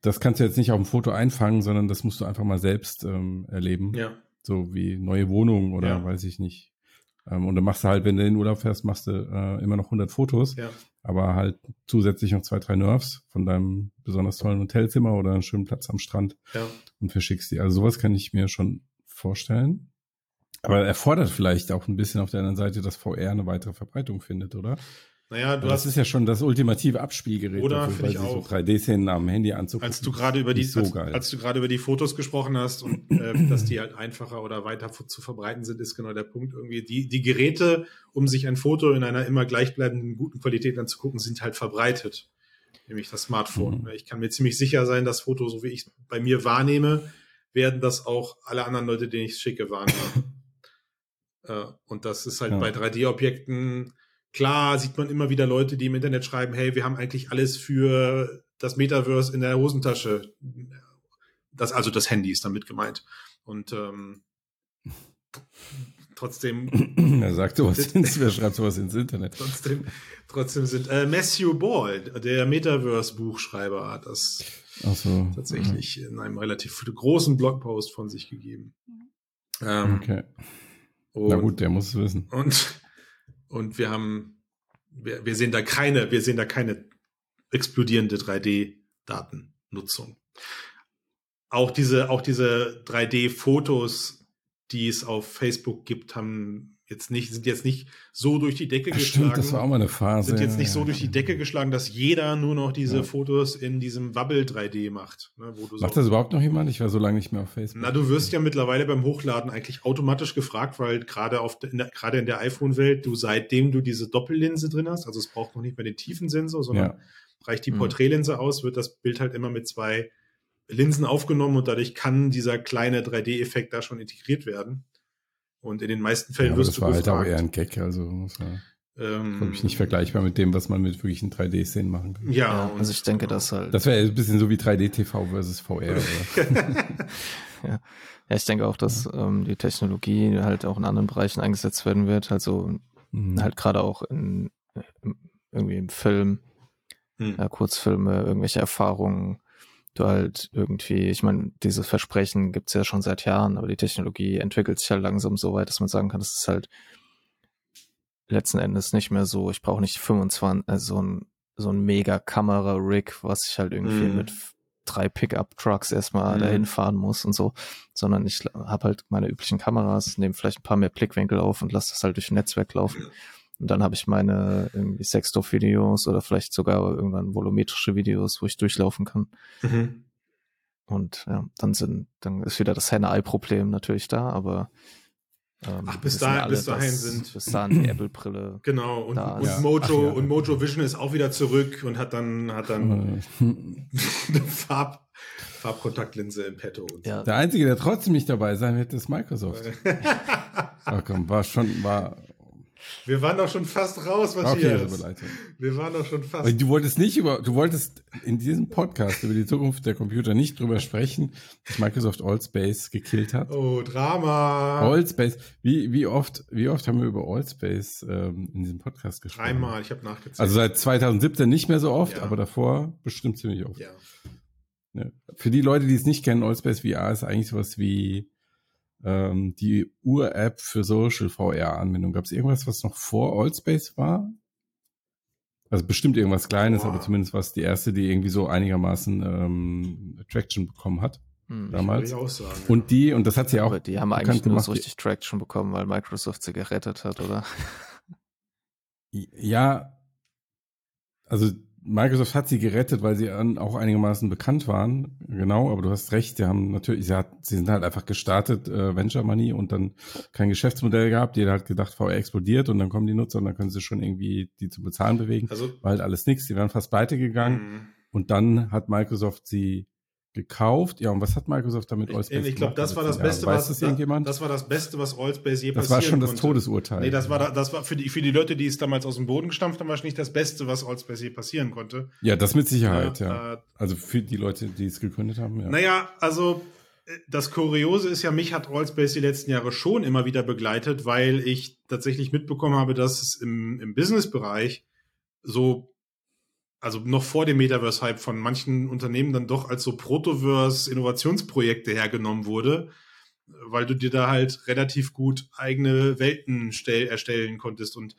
das kannst du jetzt nicht auf dem Foto einfangen, sondern das musst du einfach mal selbst ähm, erleben. Ja. So wie neue Wohnungen oder ja. weiß ich nicht. Ähm, und dann machst du halt, wenn du in den Urlaub fährst, machst du äh, immer noch 100 Fotos, ja. aber halt zusätzlich noch zwei, drei Nerves von deinem besonders tollen Hotelzimmer oder einen schönen Platz am Strand ja. und verschickst die. Also sowas kann ich mir schon vorstellen. Aber erfordert vielleicht auch ein bisschen auf der anderen Seite, dass VR eine weitere Verbreitung findet, oder? Naja, du das hast, ist ja schon das ultimative Abspielgerät. Oder dafür, ich auch. So 3D-Szenen am Handy anzugucken. Als du gerade über die, so als, als, du gerade über die Fotos gesprochen hast und äh, [CLEARS THROAT] dass die halt einfacher oder weiter zu verbreiten sind, ist genau der Punkt irgendwie. Die, die Geräte, um sich ein Foto in einer immer gleichbleibenden guten Qualität anzugucken, sind halt verbreitet. Nämlich das Smartphone. Mhm. Ich kann mir ziemlich sicher sein, dass Fotos, so wie ich es bei mir wahrnehme, werden das auch alle anderen Leute, denen ich es schicke, wahrnehmen. [LAUGHS] äh, und das ist halt ja. bei 3D-Objekten Klar sieht man immer wieder Leute, die im Internet schreiben, hey, wir haben eigentlich alles für das Metaverse in der Hosentasche. Das, also das Handy ist damit gemeint. Und ähm, trotzdem. [CLEARS THROAT] Er sagt sowas ins, wer schreibt sowas ins Internet? Trotzdem, trotzdem sind äh, Matthew Ball, der Metaverse-Buchschreiber, hat das so. tatsächlich mhm. in einem relativ großen Blogpost von sich gegeben. Ähm, okay. Na gut, der muss es wissen. Und und wir haben, wir, wir sehen da keine, wir sehen da keine explodierende 3D-Datennutzung. Auch diese, auch diese 3D-Fotos, die es auf Facebook gibt, haben jetzt nicht, sind jetzt nicht so durch die Decke Ach, geschlagen. Stimmt, das war auch mal eine Phase. Sind jetzt nicht so durch die Decke geschlagen, dass jeder nur noch diese ja. Fotos in diesem Wubble 3D macht. Ne, macht das überhaupt noch jemand? Ich war so lange nicht mehr auf Facebook. Na, du wirst ja mittlerweile beim Hochladen eigentlich automatisch gefragt, weil gerade auf in der, gerade in der iPhone-Welt, du seitdem du diese Doppellinse drin hast, also es braucht noch nicht mehr den Tiefensensor, sondern ja. reicht die mhm. Porträtlinse aus, wird das Bild halt immer mit zwei Linsen aufgenommen und dadurch kann dieser kleine 3D-Effekt da schon integriert werden. Und in den meisten Fällen ja, wirst das du war gefragt. halt auch eher ein Gag, also muss man, ähm, glaube ich, nicht vergleichbar mit dem, was man mit wirklichen 3D-Szenen machen kann. Ja, ja also ich denke, das halt. Das wäre ein bisschen so wie 3D-TV versus VR. [LAUGHS] ja. ja, ich denke auch, dass ähm, die Technologie halt auch in anderen Bereichen eingesetzt werden wird. Also mhm. halt gerade auch in, in irgendwie im Film, hm. ja, Kurzfilme, irgendwelche Erfahrungen, du halt irgendwie, ich meine, dieses Versprechen gibt's ja schon seit Jahren, aber die Technologie entwickelt sich halt langsam so weit, dass man sagen kann, das ist halt letzten Endes nicht mehr so, ich brauche nicht 25, also so ein, so ein mega Kamera-Rig, was ich halt irgendwie mm. mit drei Pickup-Trucks erstmal mm. dahin fahren muss und so, sondern ich habe halt meine üblichen Kameras, nehme vielleicht ein paar mehr Blickwinkel auf und lasse das halt durch ein Netzwerk laufen. Und dann habe ich meine irgendwie Sextop-Videos oder vielleicht sogar irgendwann volumetrische Videos, wo ich durchlaufen kann. Mhm. Und ja, dann sind, dann ist wieder das Henne-Ei-Problem natürlich da, aber ähm, Ach, bis, dahin, alle, bis dahin sind. Bis dahin die Apple-Brille. Genau, und, und ja. Mojo, ja. und Mojo Vision ist auch wieder zurück und hat dann, hat dann [LAUGHS] eine Farb, Farbkontaktlinse im Petto. Und ja. Der Einzige, der trotzdem nicht dabei sein wird, ist Microsoft. Ach [LAUGHS] komm, war schon, war, wir waren doch schon fast raus, Matthias. Okay, Wir waren doch schon fast. Aber du wolltest nicht über, du wolltest in diesem Podcast über die Zukunft der Computer nicht drüber sprechen, dass Microsoft Allspace gekillt hat. Oh, Drama. Allspace. Wie, wie oft, wie oft haben wir über Allspace ähm, in diesem Podcast gesprochen? Dreimal, ich habe nachgezählt. Also seit 2017 nicht mehr so oft, ja. aber davor bestimmt ziemlich oft. Ja. ja. Für die Leute, die es nicht kennen, Allspace VR ist eigentlich sowas wie ähm, die Ur-App für Social VR-Anwendung. Gab es irgendwas, was noch vor Allspace war? Also bestimmt irgendwas Kleines, Boah. aber zumindest was die erste, die irgendwie so einigermaßen ähm, Traction bekommen hat. Hm, damals. Sagen, und die, und das hat sie auch. Aber die haben eigentlich nur so richtig Traction bekommen, weil Microsoft sie gerettet hat, oder? Ja, also Microsoft hat sie gerettet, weil sie an, auch einigermaßen bekannt waren. Genau, aber du hast recht, sie haben natürlich, sie, hat, sie sind halt einfach gestartet, äh, Venture Money und dann kein Geschäftsmodell gehabt. Jeder hat gedacht, VR explodiert und dann kommen die Nutzer und dann können sie schon irgendwie die zu bezahlen bewegen. Also, war halt alles nichts, die wären fast pleite gegangen. Mhm. Und dann hat Microsoft sie gekauft. Ja, und was hat Microsoft damit Allspace Ich, ich glaube, das war das Beste, was das, irgendjemand? das war das Beste, was Allspace je das passieren Das war schon das konnte. Todesurteil. Nee, das war das war für die für die Leute, die es damals aus dem Boden gestampft haben, wahrscheinlich das Beste, was Allspace je passieren konnte. Ja, das mit Sicherheit, ja. ja. Äh, also für die Leute, die es gegründet haben, ja. Naja, also äh, das Kuriose ist ja, mich hat Allspace die letzten Jahre schon immer wieder begleitet, weil ich tatsächlich mitbekommen habe, dass es im, im Business-Bereich so also noch vor dem Metaverse-Hype von manchen Unternehmen dann doch als so Protoverse-Innovationsprojekte hergenommen wurde, weil du dir da halt relativ gut eigene Welten erstellen konntest. Und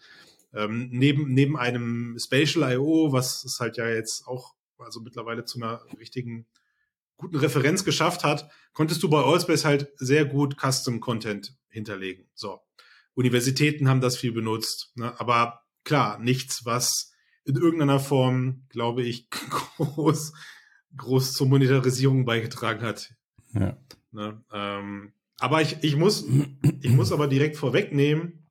ähm, neben, neben einem Spatial I.O., was es halt ja jetzt auch also mittlerweile zu einer richtigen guten Referenz geschafft hat, konntest du bei Allspace halt sehr gut Custom-Content hinterlegen. So. Universitäten haben das viel benutzt, ne? aber klar, nichts, was in irgendeiner Form, glaube ich, [LAUGHS] groß, groß zur Monetarisierung beigetragen hat. Ja. Ne? Ähm, aber ich, ich muss, ich muss aber direkt vorwegnehmen,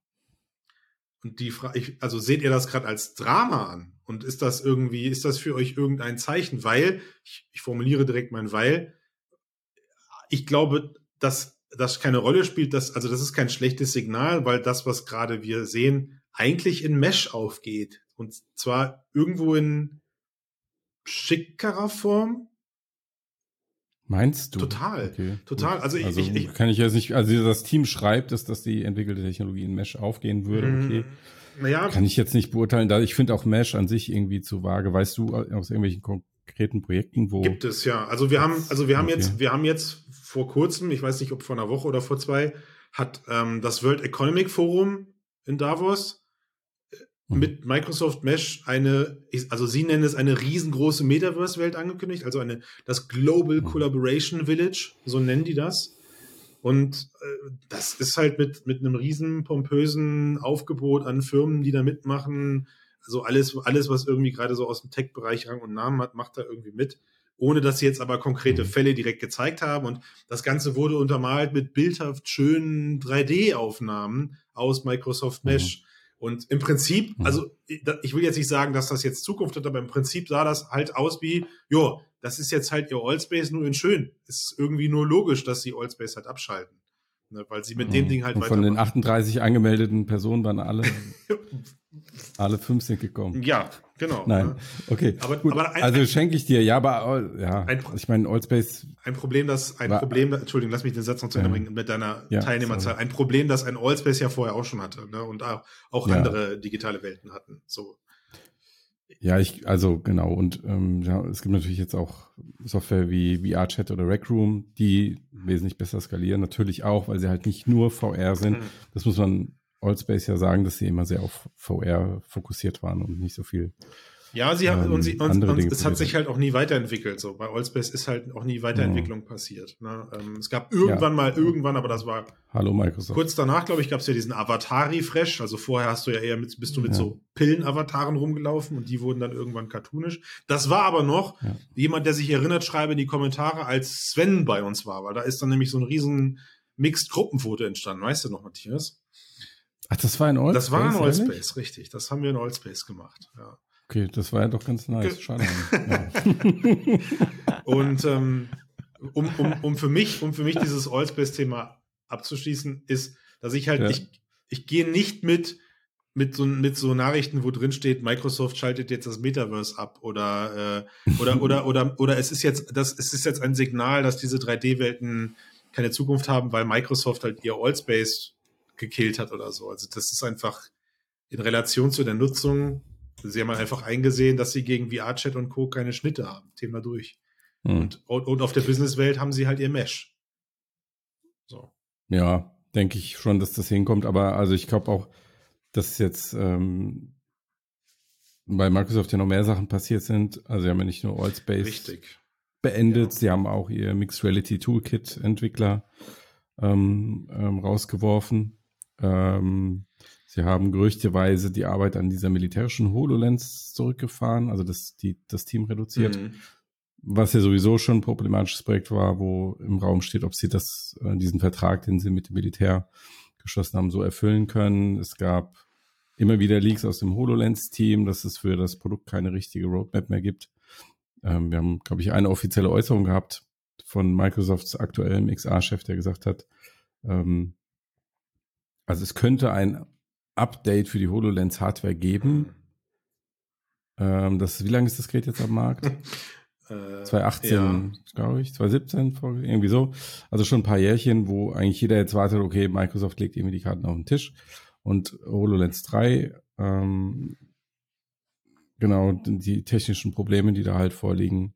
und die Frage, also seht ihr das gerade als Drama an? Und ist das irgendwie, ist das für euch irgendein Zeichen? Weil, ich, ich formuliere direkt mein Weil, ich glaube, dass das keine Rolle spielt, dass, also das ist kein schlechtes Signal, weil das, was gerade wir sehen, eigentlich in Mesh aufgeht. Und zwar irgendwo in schickerer Form. Meinst du? Total, okay, total. Also, ich, also ich, ich, kann ich jetzt nicht, also das Team schreibt, dass, dass die entwickelte Technologie in Mesh aufgehen würde, mhm. okay. Naja. Kann ich jetzt nicht beurteilen, da ich finde auch Mesh an sich irgendwie zu vage. Weißt du aus irgendwelchen konkreten Projekten, wo? Gibt es, ja. Also wir haben, also wir haben okay. jetzt, wir haben jetzt vor kurzem, ich weiß nicht, ob vor einer Woche oder vor zwei, hat ähm, das World Economic Forum in Davos. Mit Microsoft Mesh eine, also sie nennen es eine riesengroße Metaverse-Welt angekündigt, also eine, das Global mhm. Collaboration Village, so nennen die das. Und äh, das ist halt mit, mit einem riesen pompösen Aufgebot an Firmen, die da mitmachen. Also alles, alles, was irgendwie gerade so aus dem Tech-Bereich Rang und Namen hat, macht da irgendwie mit. Ohne dass sie jetzt aber konkrete mhm. Fälle direkt gezeigt haben. Und das Ganze wurde untermalt mit bildhaft schönen 3D-Aufnahmen aus Microsoft Mesh. Mhm und im Prinzip, mhm. also ich will jetzt nicht sagen, dass das jetzt Zukunft hat, aber im Prinzip sah das halt aus wie, jo, das ist jetzt halt ihr Allspace nur in schön. Es ist irgendwie nur logisch, dass sie Allspace halt abschalten. Ne, weil sie mit mhm. dem Ding halt weiter. Von den 38 angemeldeten Personen waren alle, [LAUGHS] alle fünf sind gekommen. Ja, genau. Nein, ne? okay. Aber, Gut, aber ein, also schenke ich dir, ja, aber ja, ein, ich meine, Allspace. Ein Problem, das, ein war, Problem, Entschuldigung, lass mich den Satz noch zu Ende bringen mit deiner ja, Teilnehmerzahl. Sorry. Ein Problem, das ein Allspace ja vorher auch schon hatte, ne, und auch, auch ja. andere digitale Welten hatten, so. Ja, ich, also genau. Und ähm, ja, es gibt natürlich jetzt auch Software wie VR-Chat oder Rec Room, die wesentlich besser skalieren. Natürlich auch, weil sie halt nicht nur VR sind. Mhm. Das muss man Allspace ja sagen, dass sie immer sehr auf VR fokussiert waren und nicht so viel ja, sie haben, ähm, und, sie, und, und es hat sich halt auch nie weiterentwickelt. So bei Allspace ist halt auch nie Weiterentwicklung ja. passiert. Ne? Ähm, es gab irgendwann ja. mal irgendwann, aber das war Hallo Microsoft. Kurz danach, glaube ich, gab es ja diesen Avatar-Refresh. Also vorher hast du ja eher mit, bist du mit ja. so Pillen-Avataren rumgelaufen und die wurden dann irgendwann cartoonisch. Das war aber noch jemand, der sich erinnert, schreibe in die Kommentare, als Sven bei uns war, weil da ist dann nämlich so ein riesen Mixed-Gruppenfoto entstanden. Weißt du noch, Matthias? Ach, das war in Allspace? Das war in Allspace, richtig. Das haben wir in Allspace gemacht, ja. Okay, das war ja doch ganz nice. Schade. [LAUGHS] Und ähm, um, um, um für mich, um für mich dieses Allspace-Thema abzuschließen, ist, dass ich halt, ja. ich, ich gehe nicht mit, mit so, mit so Nachrichten, wo drin steht, Microsoft schaltet jetzt das Metaverse ab oder, äh, oder, oder, [LAUGHS] oder, oder es ist jetzt, das, es ist jetzt ein Signal, dass diese 3D-Welten keine Zukunft haben, weil Microsoft halt ihr Allspace gekillt hat oder so. Also das ist einfach in Relation zu der Nutzung Sie haben einfach eingesehen, dass sie gegen VR-Chat und Co. keine Schnitte haben. Thema durch. Hm. Und, und auf der Businesswelt haben sie halt ihr Mesh. So. Ja, denke ich schon, dass das hinkommt. Aber also ich glaube auch, dass jetzt ähm, bei Microsoft ja noch mehr Sachen passiert sind. Also sie haben ja nicht nur Allspace Richtig. beendet, ja. sie haben auch ihr Mixed Reality Toolkit Entwickler ähm, ähm, rausgeworfen. Ähm, Sie haben gerüchteweise die Arbeit an dieser militärischen HoloLens zurückgefahren, also das, die, das Team reduziert. Mhm. Was ja sowieso schon ein problematisches Projekt war, wo im Raum steht, ob sie das, äh, diesen Vertrag, den sie mit dem Militär geschlossen haben, so erfüllen können. Es gab immer wieder Leaks aus dem HoloLens-Team, dass es für das Produkt keine richtige Roadmap mehr gibt. Ähm, wir haben, glaube ich, eine offizielle Äußerung gehabt von Microsofts aktuellem XR-Chef, der gesagt hat, ähm, also es könnte ein Update für die HoloLens Hardware geben. Ähm, das, wie lange ist das Gerät jetzt am Markt? [LAUGHS] 2018, ja. glaube ich, 2017, irgendwie so. Also schon ein paar Jährchen, wo eigentlich jeder jetzt wartet, okay, Microsoft legt irgendwie die Karten auf den Tisch. Und HoloLens 3, ähm, genau, die technischen Probleme, die da halt vorliegen.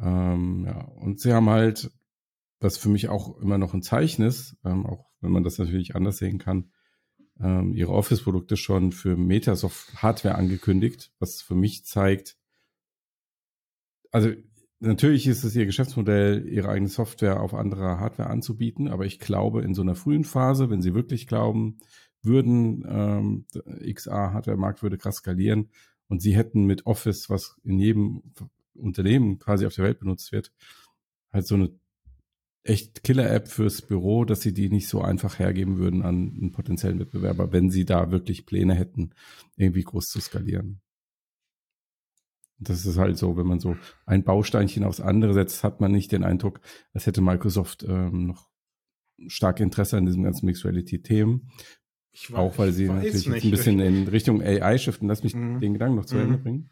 Ähm, ja, und sie haben halt, was für mich auch immer noch ein Zeichen ist, ähm, auch wenn man das natürlich anders sehen kann, ähm, ihre Office-Produkte schon für Metasoft Hardware angekündigt, was für mich zeigt, also natürlich ist es ihr Geschäftsmodell, ihre eigene Software auf anderer Hardware anzubieten, aber ich glaube, in so einer frühen Phase, wenn sie wirklich glauben, würden ähm, XA-Hardware-Markt würde krass skalieren und sie hätten mit Office, was in jedem Unternehmen quasi auf der Welt benutzt wird, halt so eine echt Killer-App fürs Büro, dass sie die nicht so einfach hergeben würden an einen potenziellen Wettbewerber, wenn sie da wirklich Pläne hätten, irgendwie groß zu skalieren. Das ist halt so, wenn man so ein Bausteinchen aufs andere setzt, hat man nicht den Eindruck, als hätte Microsoft ähm, noch stark Interesse an diesem ganzen Mixed Reality-Themen. Auch weil sie natürlich ein bisschen in Richtung AI shiften. Lass mich mhm. den Gedanken noch zu Ende mhm. bringen.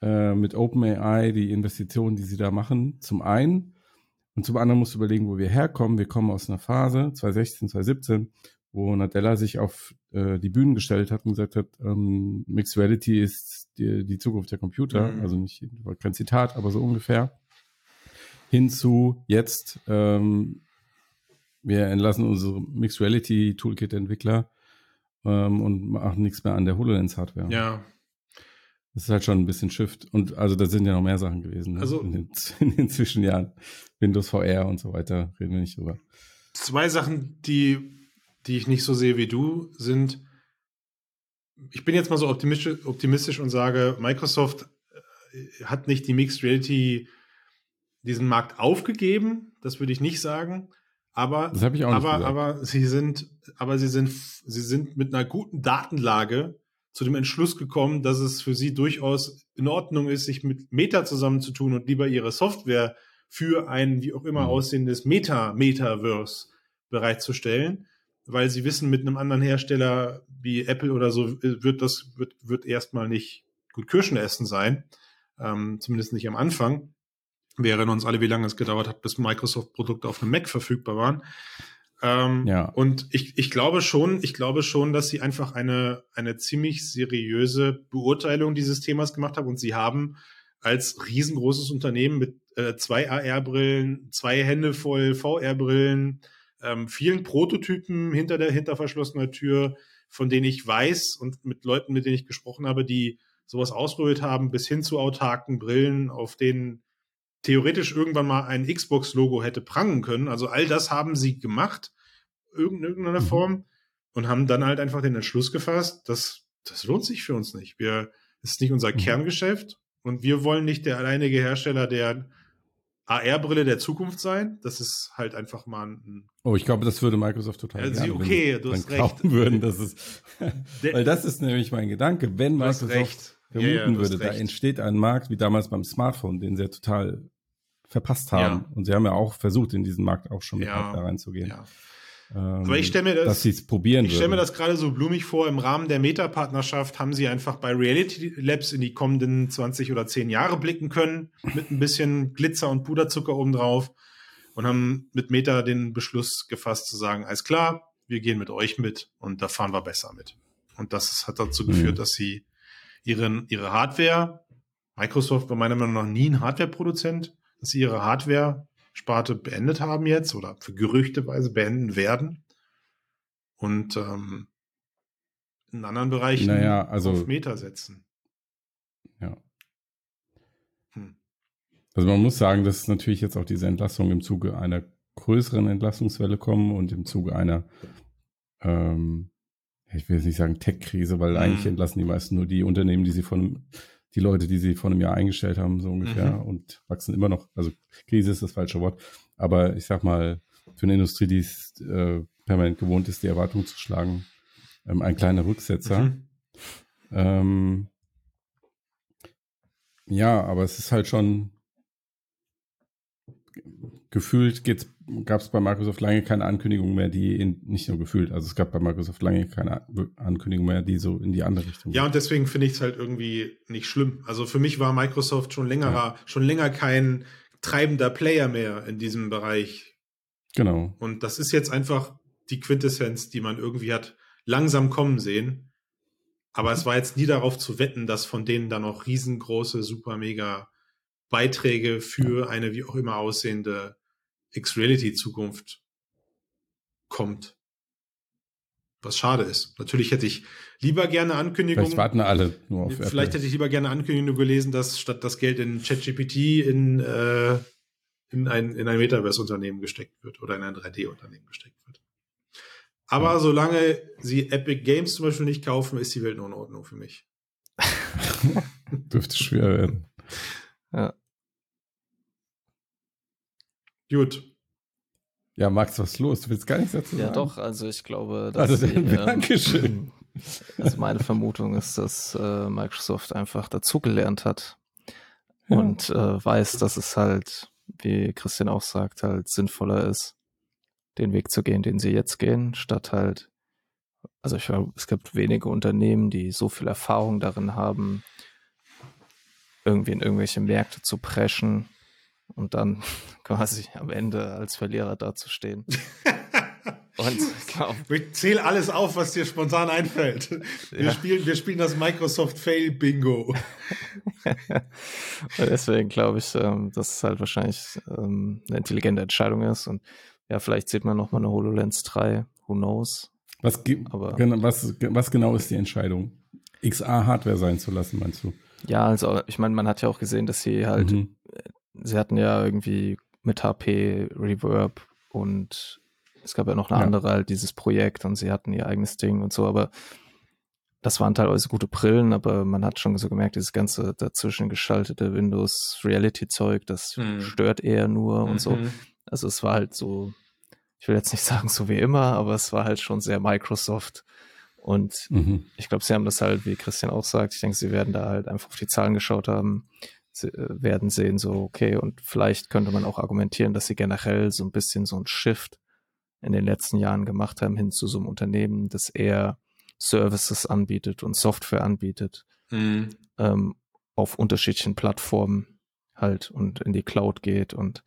Äh, mit OpenAI, die Investitionen, die sie da machen, zum einen und zum anderen musst du überlegen, wo wir herkommen. Wir kommen aus einer Phase, 2016, 2017, wo Nadella sich auf äh, die Bühnen gestellt hat und gesagt hat, ähm, Mixed Reality ist die, die Zukunft der Computer. Mhm. Also nicht kein Zitat, aber so ungefähr. Hinzu jetzt, ähm, wir entlassen unsere Mixed Reality Toolkit Entwickler ähm, und machen nichts mehr an der HoloLens Hardware. Ja, das ist halt schon ein bisschen Shift. Und also da sind ja noch mehr Sachen gewesen. Ne? Also in den, [LAUGHS] in den Zwischenjahren. Windows VR und so weiter, reden wir nicht drüber. Zwei Sachen, die, die ich nicht so sehe wie du, sind, ich bin jetzt mal so optimistisch, optimistisch und sage, Microsoft äh, hat nicht die Mixed Reality diesen Markt aufgegeben, das würde ich nicht sagen. Aber, das habe ich auch nicht aber, gesagt. aber sie sind, aber sie sind, sie sind mit einer guten Datenlage zu dem Entschluss gekommen, dass es für sie durchaus in Ordnung ist, sich mit Meta zusammenzutun und lieber ihre Software für ein wie auch immer mhm. aussehendes Meta-Metaverse bereitzustellen, weil sie wissen, mit einem anderen Hersteller wie Apple oder so äh, wird das wird, wird erstmal nicht gut Kirschen essen sein, ähm, zumindest nicht am Anfang. Wir erinnern uns alle, wie lange es gedauert hat, bis Microsoft-Produkte auf einem Mac verfügbar waren. Ähm, ja. Und ich, ich glaube schon, ich glaube schon, dass sie einfach eine, eine ziemlich seriöse Beurteilung dieses Themas gemacht haben und sie haben als riesengroßes Unternehmen mit äh, zwei AR-Brillen, zwei Hände voll VR-Brillen, ähm, vielen Prototypen hinter der hinter verschlossener Tür, von denen ich weiß und mit Leuten, mit denen ich gesprochen habe, die sowas ausprobiert haben, bis hin zu autarken Brillen, auf denen theoretisch irgendwann mal ein Xbox-Logo hätte prangen können. Also all das haben sie gemacht, irgendeiner mhm. Form, und haben dann halt einfach den Entschluss gefasst, dass das lohnt sich für uns nicht. Wir, das ist nicht unser mhm. Kerngeschäft und wir wollen nicht der alleinige Hersteller der AR-Brille der Zukunft sein. Das ist halt einfach mal ein. Oh, ich glaube, das würde Microsoft total also, gerne, okay, du hast recht. würden, dass es, [LAUGHS] [LAUGHS] weil das ist nämlich mein Gedanke. Wenn Microsoft vermuten ja, ja, würde, da entsteht ein Markt wie damals beim Smartphone, den sie ja total verpasst haben. Ja. Und sie haben ja auch versucht, in diesen Markt auch schon mit ja. reinzugehen. Ja. Ähm, Aber ich stelle mir das, dass sie es probieren Ich stelle mir das gerade so blumig vor. Im Rahmen der Meta-Partnerschaft haben sie einfach bei Reality Labs in die kommenden 20 oder 10 Jahre blicken können, mit ein bisschen Glitzer und Puderzucker obendrauf und haben mit Meta den Beschluss gefasst zu sagen, alles klar, wir gehen mit euch mit und da fahren wir besser mit. Und das hat dazu geführt, mhm. dass sie ihren, ihre Hardware, Microsoft war meiner Meinung nach nie ein Hardware-Produzent, dass sie ihre Hardware Sparte beendet haben jetzt oder für gerüchteweise beenden werden. Und ähm, in anderen Bereichen naja, also, auf Meter setzen. Ja. Hm. Also man muss sagen, dass natürlich jetzt auch diese Entlassungen im Zuge einer größeren Entlassungswelle kommen und im Zuge einer, ähm, ich will jetzt nicht sagen Tech-Krise, weil hm. eigentlich entlassen die meisten nur die Unternehmen, die sie von die Leute, die sie vor einem Jahr eingestellt haben, so ungefähr, mhm. und wachsen immer noch. Also Krise ist das falsche Wort. Aber ich sag mal, für eine Industrie, die es äh, permanent gewohnt ist, die Erwartung zu schlagen, ähm, ein kleiner Rücksetzer. Mhm. Ähm, ja, aber es ist halt schon gefühlt gab es bei Microsoft lange keine Ankündigung mehr, die in, nicht nur gefühlt, also es gab bei Microsoft lange keine Ankündigung mehr, die so in die andere Richtung. Ja, und deswegen finde ich es halt irgendwie nicht schlimm. Also für mich war Microsoft schon länger, ja. schon länger kein treibender Player mehr in diesem Bereich. Genau. Und das ist jetzt einfach die Quintessenz, die man irgendwie hat langsam kommen sehen. Aber es war jetzt nie darauf zu wetten, dass von denen dann noch riesengroße, super mega Beiträge für eine wie auch immer aussehende X-Reality-Zukunft kommt. Was schade ist. Natürlich hätte ich lieber gerne Ankündigungen. Vielleicht warten alle nur auf Vielleicht Apple. hätte ich lieber gerne Ankündigungen gelesen, dass statt das Geld in ChatGPT in, äh, in ein, in ein Metaverse-Unternehmen gesteckt wird oder in ein 3D-Unternehmen gesteckt wird. Aber ja. solange sie Epic Games zum Beispiel nicht kaufen, ist die Welt nur in Ordnung für mich. [LAUGHS] Dürfte schwer werden. Ja. Gut. Ja, Max, was ist los? Du willst gar nichts dazu sagen? Ja, doch, also ich glaube, dass also, sie, [LAUGHS] ähm, Dankeschön. Also meine Vermutung ist, dass äh, Microsoft einfach dazugelernt hat ja. und äh, weiß, dass es halt, wie Christian auch sagt, halt sinnvoller ist, den Weg zu gehen, den sie jetzt gehen, statt halt, also ich glaube, es gibt wenige Unternehmen, die so viel Erfahrung darin haben, irgendwie in irgendwelche Märkte zu preschen und dann [LAUGHS] quasi am Ende als Verlierer dazustehen. [LAUGHS] Und glaub, ich zähle alles auf, was dir spontan einfällt. Wir, ja. spielen, wir spielen das Microsoft Fail Bingo. [LAUGHS] deswegen glaube ich, ähm, dass es halt wahrscheinlich ähm, eine intelligente Entscheidung ist. Und ja, vielleicht sieht man nochmal eine HoloLens 3. Who knows? Was, Aber, was, was genau ist die Entscheidung? XA-Hardware sein zu lassen, meinst du? Ja, also ich meine, man hat ja auch gesehen, dass sie halt mhm sie hatten ja irgendwie mit HP Reverb und es gab ja noch eine ja. andere halt dieses Projekt und sie hatten ihr eigenes Ding und so, aber das waren teilweise gute Brillen, aber man hat schon so gemerkt, dieses ganze dazwischen geschaltete Windows Reality Zeug, das hm. stört eher nur mhm. und so. Mhm. Also es war halt so, ich will jetzt nicht [LAUGHS] sagen so wie immer, aber es war halt schon sehr Microsoft. Und mhm. ich glaube, sie haben das halt, wie Christian auch sagt, ich denke, sie werden da halt einfach auf die Zahlen geschaut haben werden sehen, so, okay, und vielleicht könnte man auch argumentieren, dass sie generell so ein bisschen so ein Shift in den letzten Jahren gemacht haben hin zu so einem Unternehmen, das eher Services anbietet und Software anbietet, mhm. ähm, auf unterschiedlichen Plattformen halt und in die Cloud geht und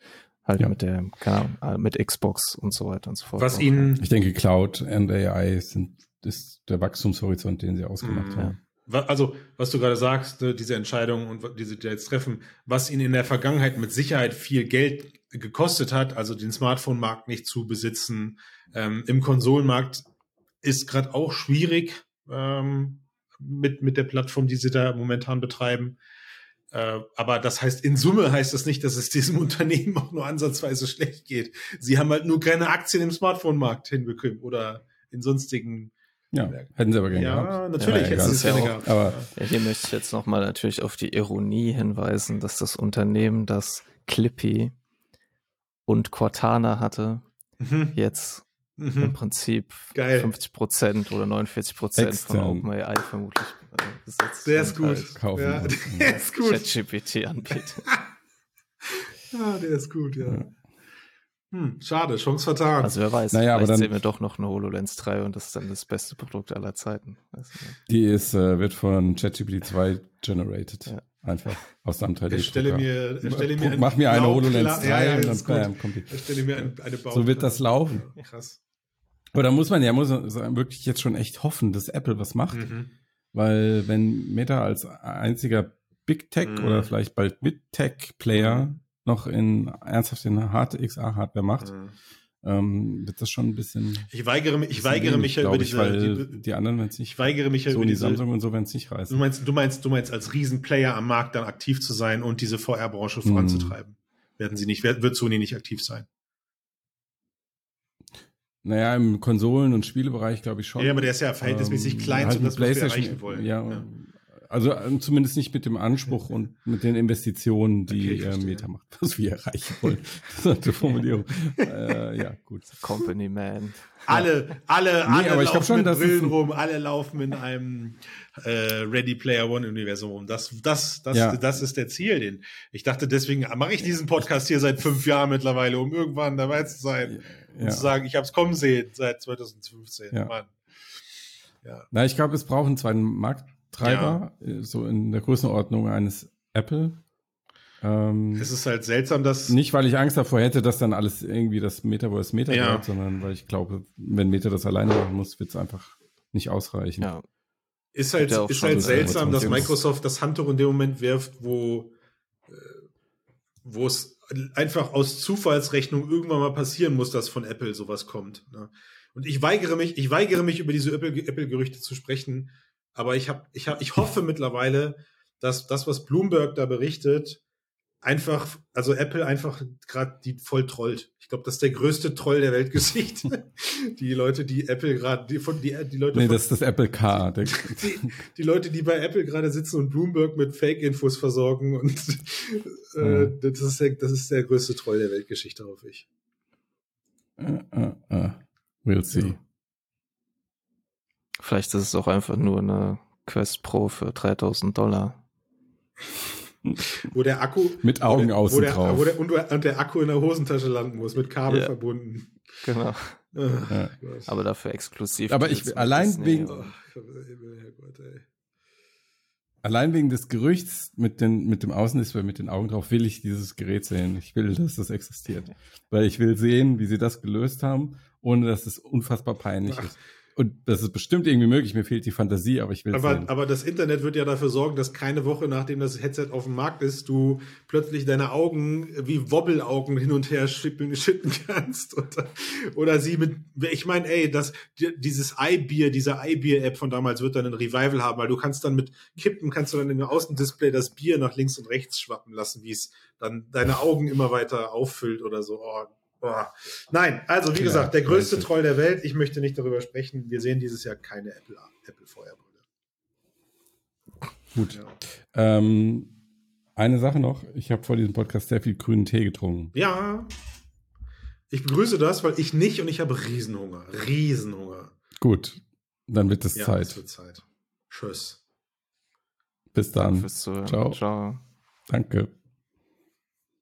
Halt ja. mit der, keine Ahnung, mit Xbox und so weiter und so fort. Was ihnen. Ich denke, Cloud und AI sind, ist der Wachstumshorizont, den sie ausgemacht mhm. haben. Also, was du gerade sagst, ne, diese Entscheidung und die sie jetzt treffen, was ihnen in der Vergangenheit mit Sicherheit viel Geld gekostet hat, also den Smartphone-Markt nicht zu besitzen, ähm, im Konsolenmarkt ist gerade auch schwierig ähm, mit, mit der Plattform, die sie da momentan betreiben. Äh, aber das heißt, in Summe heißt das nicht, dass es diesem [LAUGHS] Unternehmen auch nur ansatzweise schlecht geht. Sie haben halt nur keine Aktien im Smartphone-Markt hinbekommen oder in sonstigen ja, hätten sie aber gerne ja, gehabt. Natürlich ja, hätten sie es gerne gehabt. Aber ja, hier möchte ich jetzt nochmal natürlich auf die Ironie hinweisen, dass das Unternehmen, das Clippy und Cortana hatte, mhm. jetzt mhm. im Prinzip Geil. 50 Prozent oder 49 Prozent von OpenAI vermutlich besetzt. Der ist gut. Halt kaufen ja, [LAUGHS] der ist gut. ChatGPT anbietet. [LAUGHS] ja, der ist gut, ja. Hm, schade, Chance vertan. Also wer weiß, naja, vielleicht aber dann, sehen wir doch noch eine HoloLens 3 und das ist dann das beste Produkt aller Zeiten. Die ist, äh, wird von ChatGPT 2 generated. Ja. Einfach aus einem 3D. Erstelle mir, erstelle mir Mach mir eine HoloLens 3 ja, ja, und dann bam, kommt die. Erstelle mir ein, eine Bau So wird das laufen. Krass. Aber da muss man ja muss man wirklich jetzt schon echt hoffen, dass Apple was macht. Mhm. Weil wenn Meta als einziger Big Tech mhm. oder vielleicht bald Mid Tech Player mhm noch in ernsthaft in harte XA-Hardware macht, mhm. ähm, wird das schon ein bisschen. Ich weigere mich, ich weigere mich ja über diese, weil die, die anderen, wenn es nicht. Ich weigere mich ja über die Samsung und so, wenn es nicht reißen. Du meinst, du meinst, du meinst, als Riesenplayer am Markt dann aktiv zu sein und diese VR-Branche mhm. voranzutreiben. Werden sie nicht, wird Sony nicht aktiv sein. Naja, im Konsolen- und Spielebereich glaube ich schon. Ja, aber der ist ja verhältnismäßig ähm, klein halt zu das, was wir erreichen wollen. Ja, ja. Also äh, zumindest nicht mit dem Anspruch und mit den Investitionen, die okay, äh, Meta macht, [LAUGHS] was wir erreichen wollen. Das ist eine Formulierung. äh, ja, gut. Company Man. Alle, alle, alle nee, aber laufen schon, mit Brillen rum, alle laufen in einem äh, Ready Player One Universum rum. Das, das, das, ja. das ist der Ziel. Den ich dachte, deswegen mache ich diesen Podcast hier seit fünf Jahren mittlerweile, um irgendwann dabei zu sein ja. und zu sagen, ich habe es kommen sehen seit 2015. Ja. Mann. Ja. Na, ich glaube, es braucht einen zweiten Markt Treiber, ja. Äh, so in der Größenordnung eines Apple. Ähm, es ist halt seltsam, dass. Nicht, weil ich Angst davor hätte, dass dann alles irgendwie das Metaverse Meta ja. wird, sondern weil ich glaube, wenn Meta das alleine machen muss, wird es einfach nicht ausreichen. Ja. Ist halt, ja ist halt seltsam, dass Microsoft das Handtuch in dem Moment wirft, wo, äh, wo es einfach aus Zufallsrechnung irgendwann mal passieren muss, dass von Apple sowas kommt. Ne? Und ich weigere mich, ich weigere mich über diese Apple-Gerüchte zu sprechen, aber ich habe, ich habe, ich hoffe mittlerweile, dass das, was Bloomberg da berichtet, einfach, also Apple einfach gerade die voll trollt. Ich glaube, das ist der größte Troll der Weltgeschichte. [LAUGHS] die Leute, die Apple gerade, die von die, die Leute. Nee, von, das ist das Apple Car. [LAUGHS] Die, die, Leute, die bei Apple gerade sitzen und Bloomberg mit Fake-Infos versorgen und äh, mhm. das ist der, das ist der größte Troll der Weltgeschichte, hoffe ich. Uh, uh, uh. We'll see. Ja. Vielleicht ist es auch einfach nur eine Quest Pro für 3000 Dollar. wo der Akku mit Augen außen wo der, drauf. Wo der, und der Akku in der Hosentasche landen muss, mit Kabel ja. verbunden. Genau. ja. Aber dafür exklusiv. Aber ich allein wegen oh, allein wegen des Gerüchts mit den mit dem Außendisplay mit den Augen drauf will ich dieses Gerät sehen. Ich will, dass das existiert, weil ich will sehen, wie sie das gelöst haben, ohne dass es unfassbar peinlich Ach. ist. Und das ist bestimmt irgendwie möglich. Mir fehlt die Fantasie, aber ich will aber, sehen. aber das Internet wird ja dafür sorgen, dass keine Woche nachdem das Headset auf dem Markt ist, du plötzlich deine Augen wie Wobbelaugen hin und her schippen, schippen [LAUGHS] kannst. Oder, oder sie mit, ich meine, ey, das, dieses iBeer, diese iBeer-App von damals wird dann ein Revival haben, weil du kannst dann mit Kippen, kannst du dann im Außendisplay das Bier nach links und rechts schwappen lassen, wie es dann deine Augen immer weiter auffüllt oder so. Oh, Boah. Nein, also wie ja, gesagt, der größte Troll der Welt. Ich möchte nicht darüber sprechen. Wir sehen dieses Jahr keine Apple, Apple Feuerbrille. Gut. Ja. Ähm, eine Sache noch. Ich habe vor diesem Podcast sehr viel grünen Tee getrunken. Ja. Ich begrüße das, weil ich nicht und ich habe Riesenhunger. Riesenhunger. Gut. Dann wird es ja, Zeit. Es wird Zeit. Tschüss. Bis dann. Ciao. Ciao. Danke.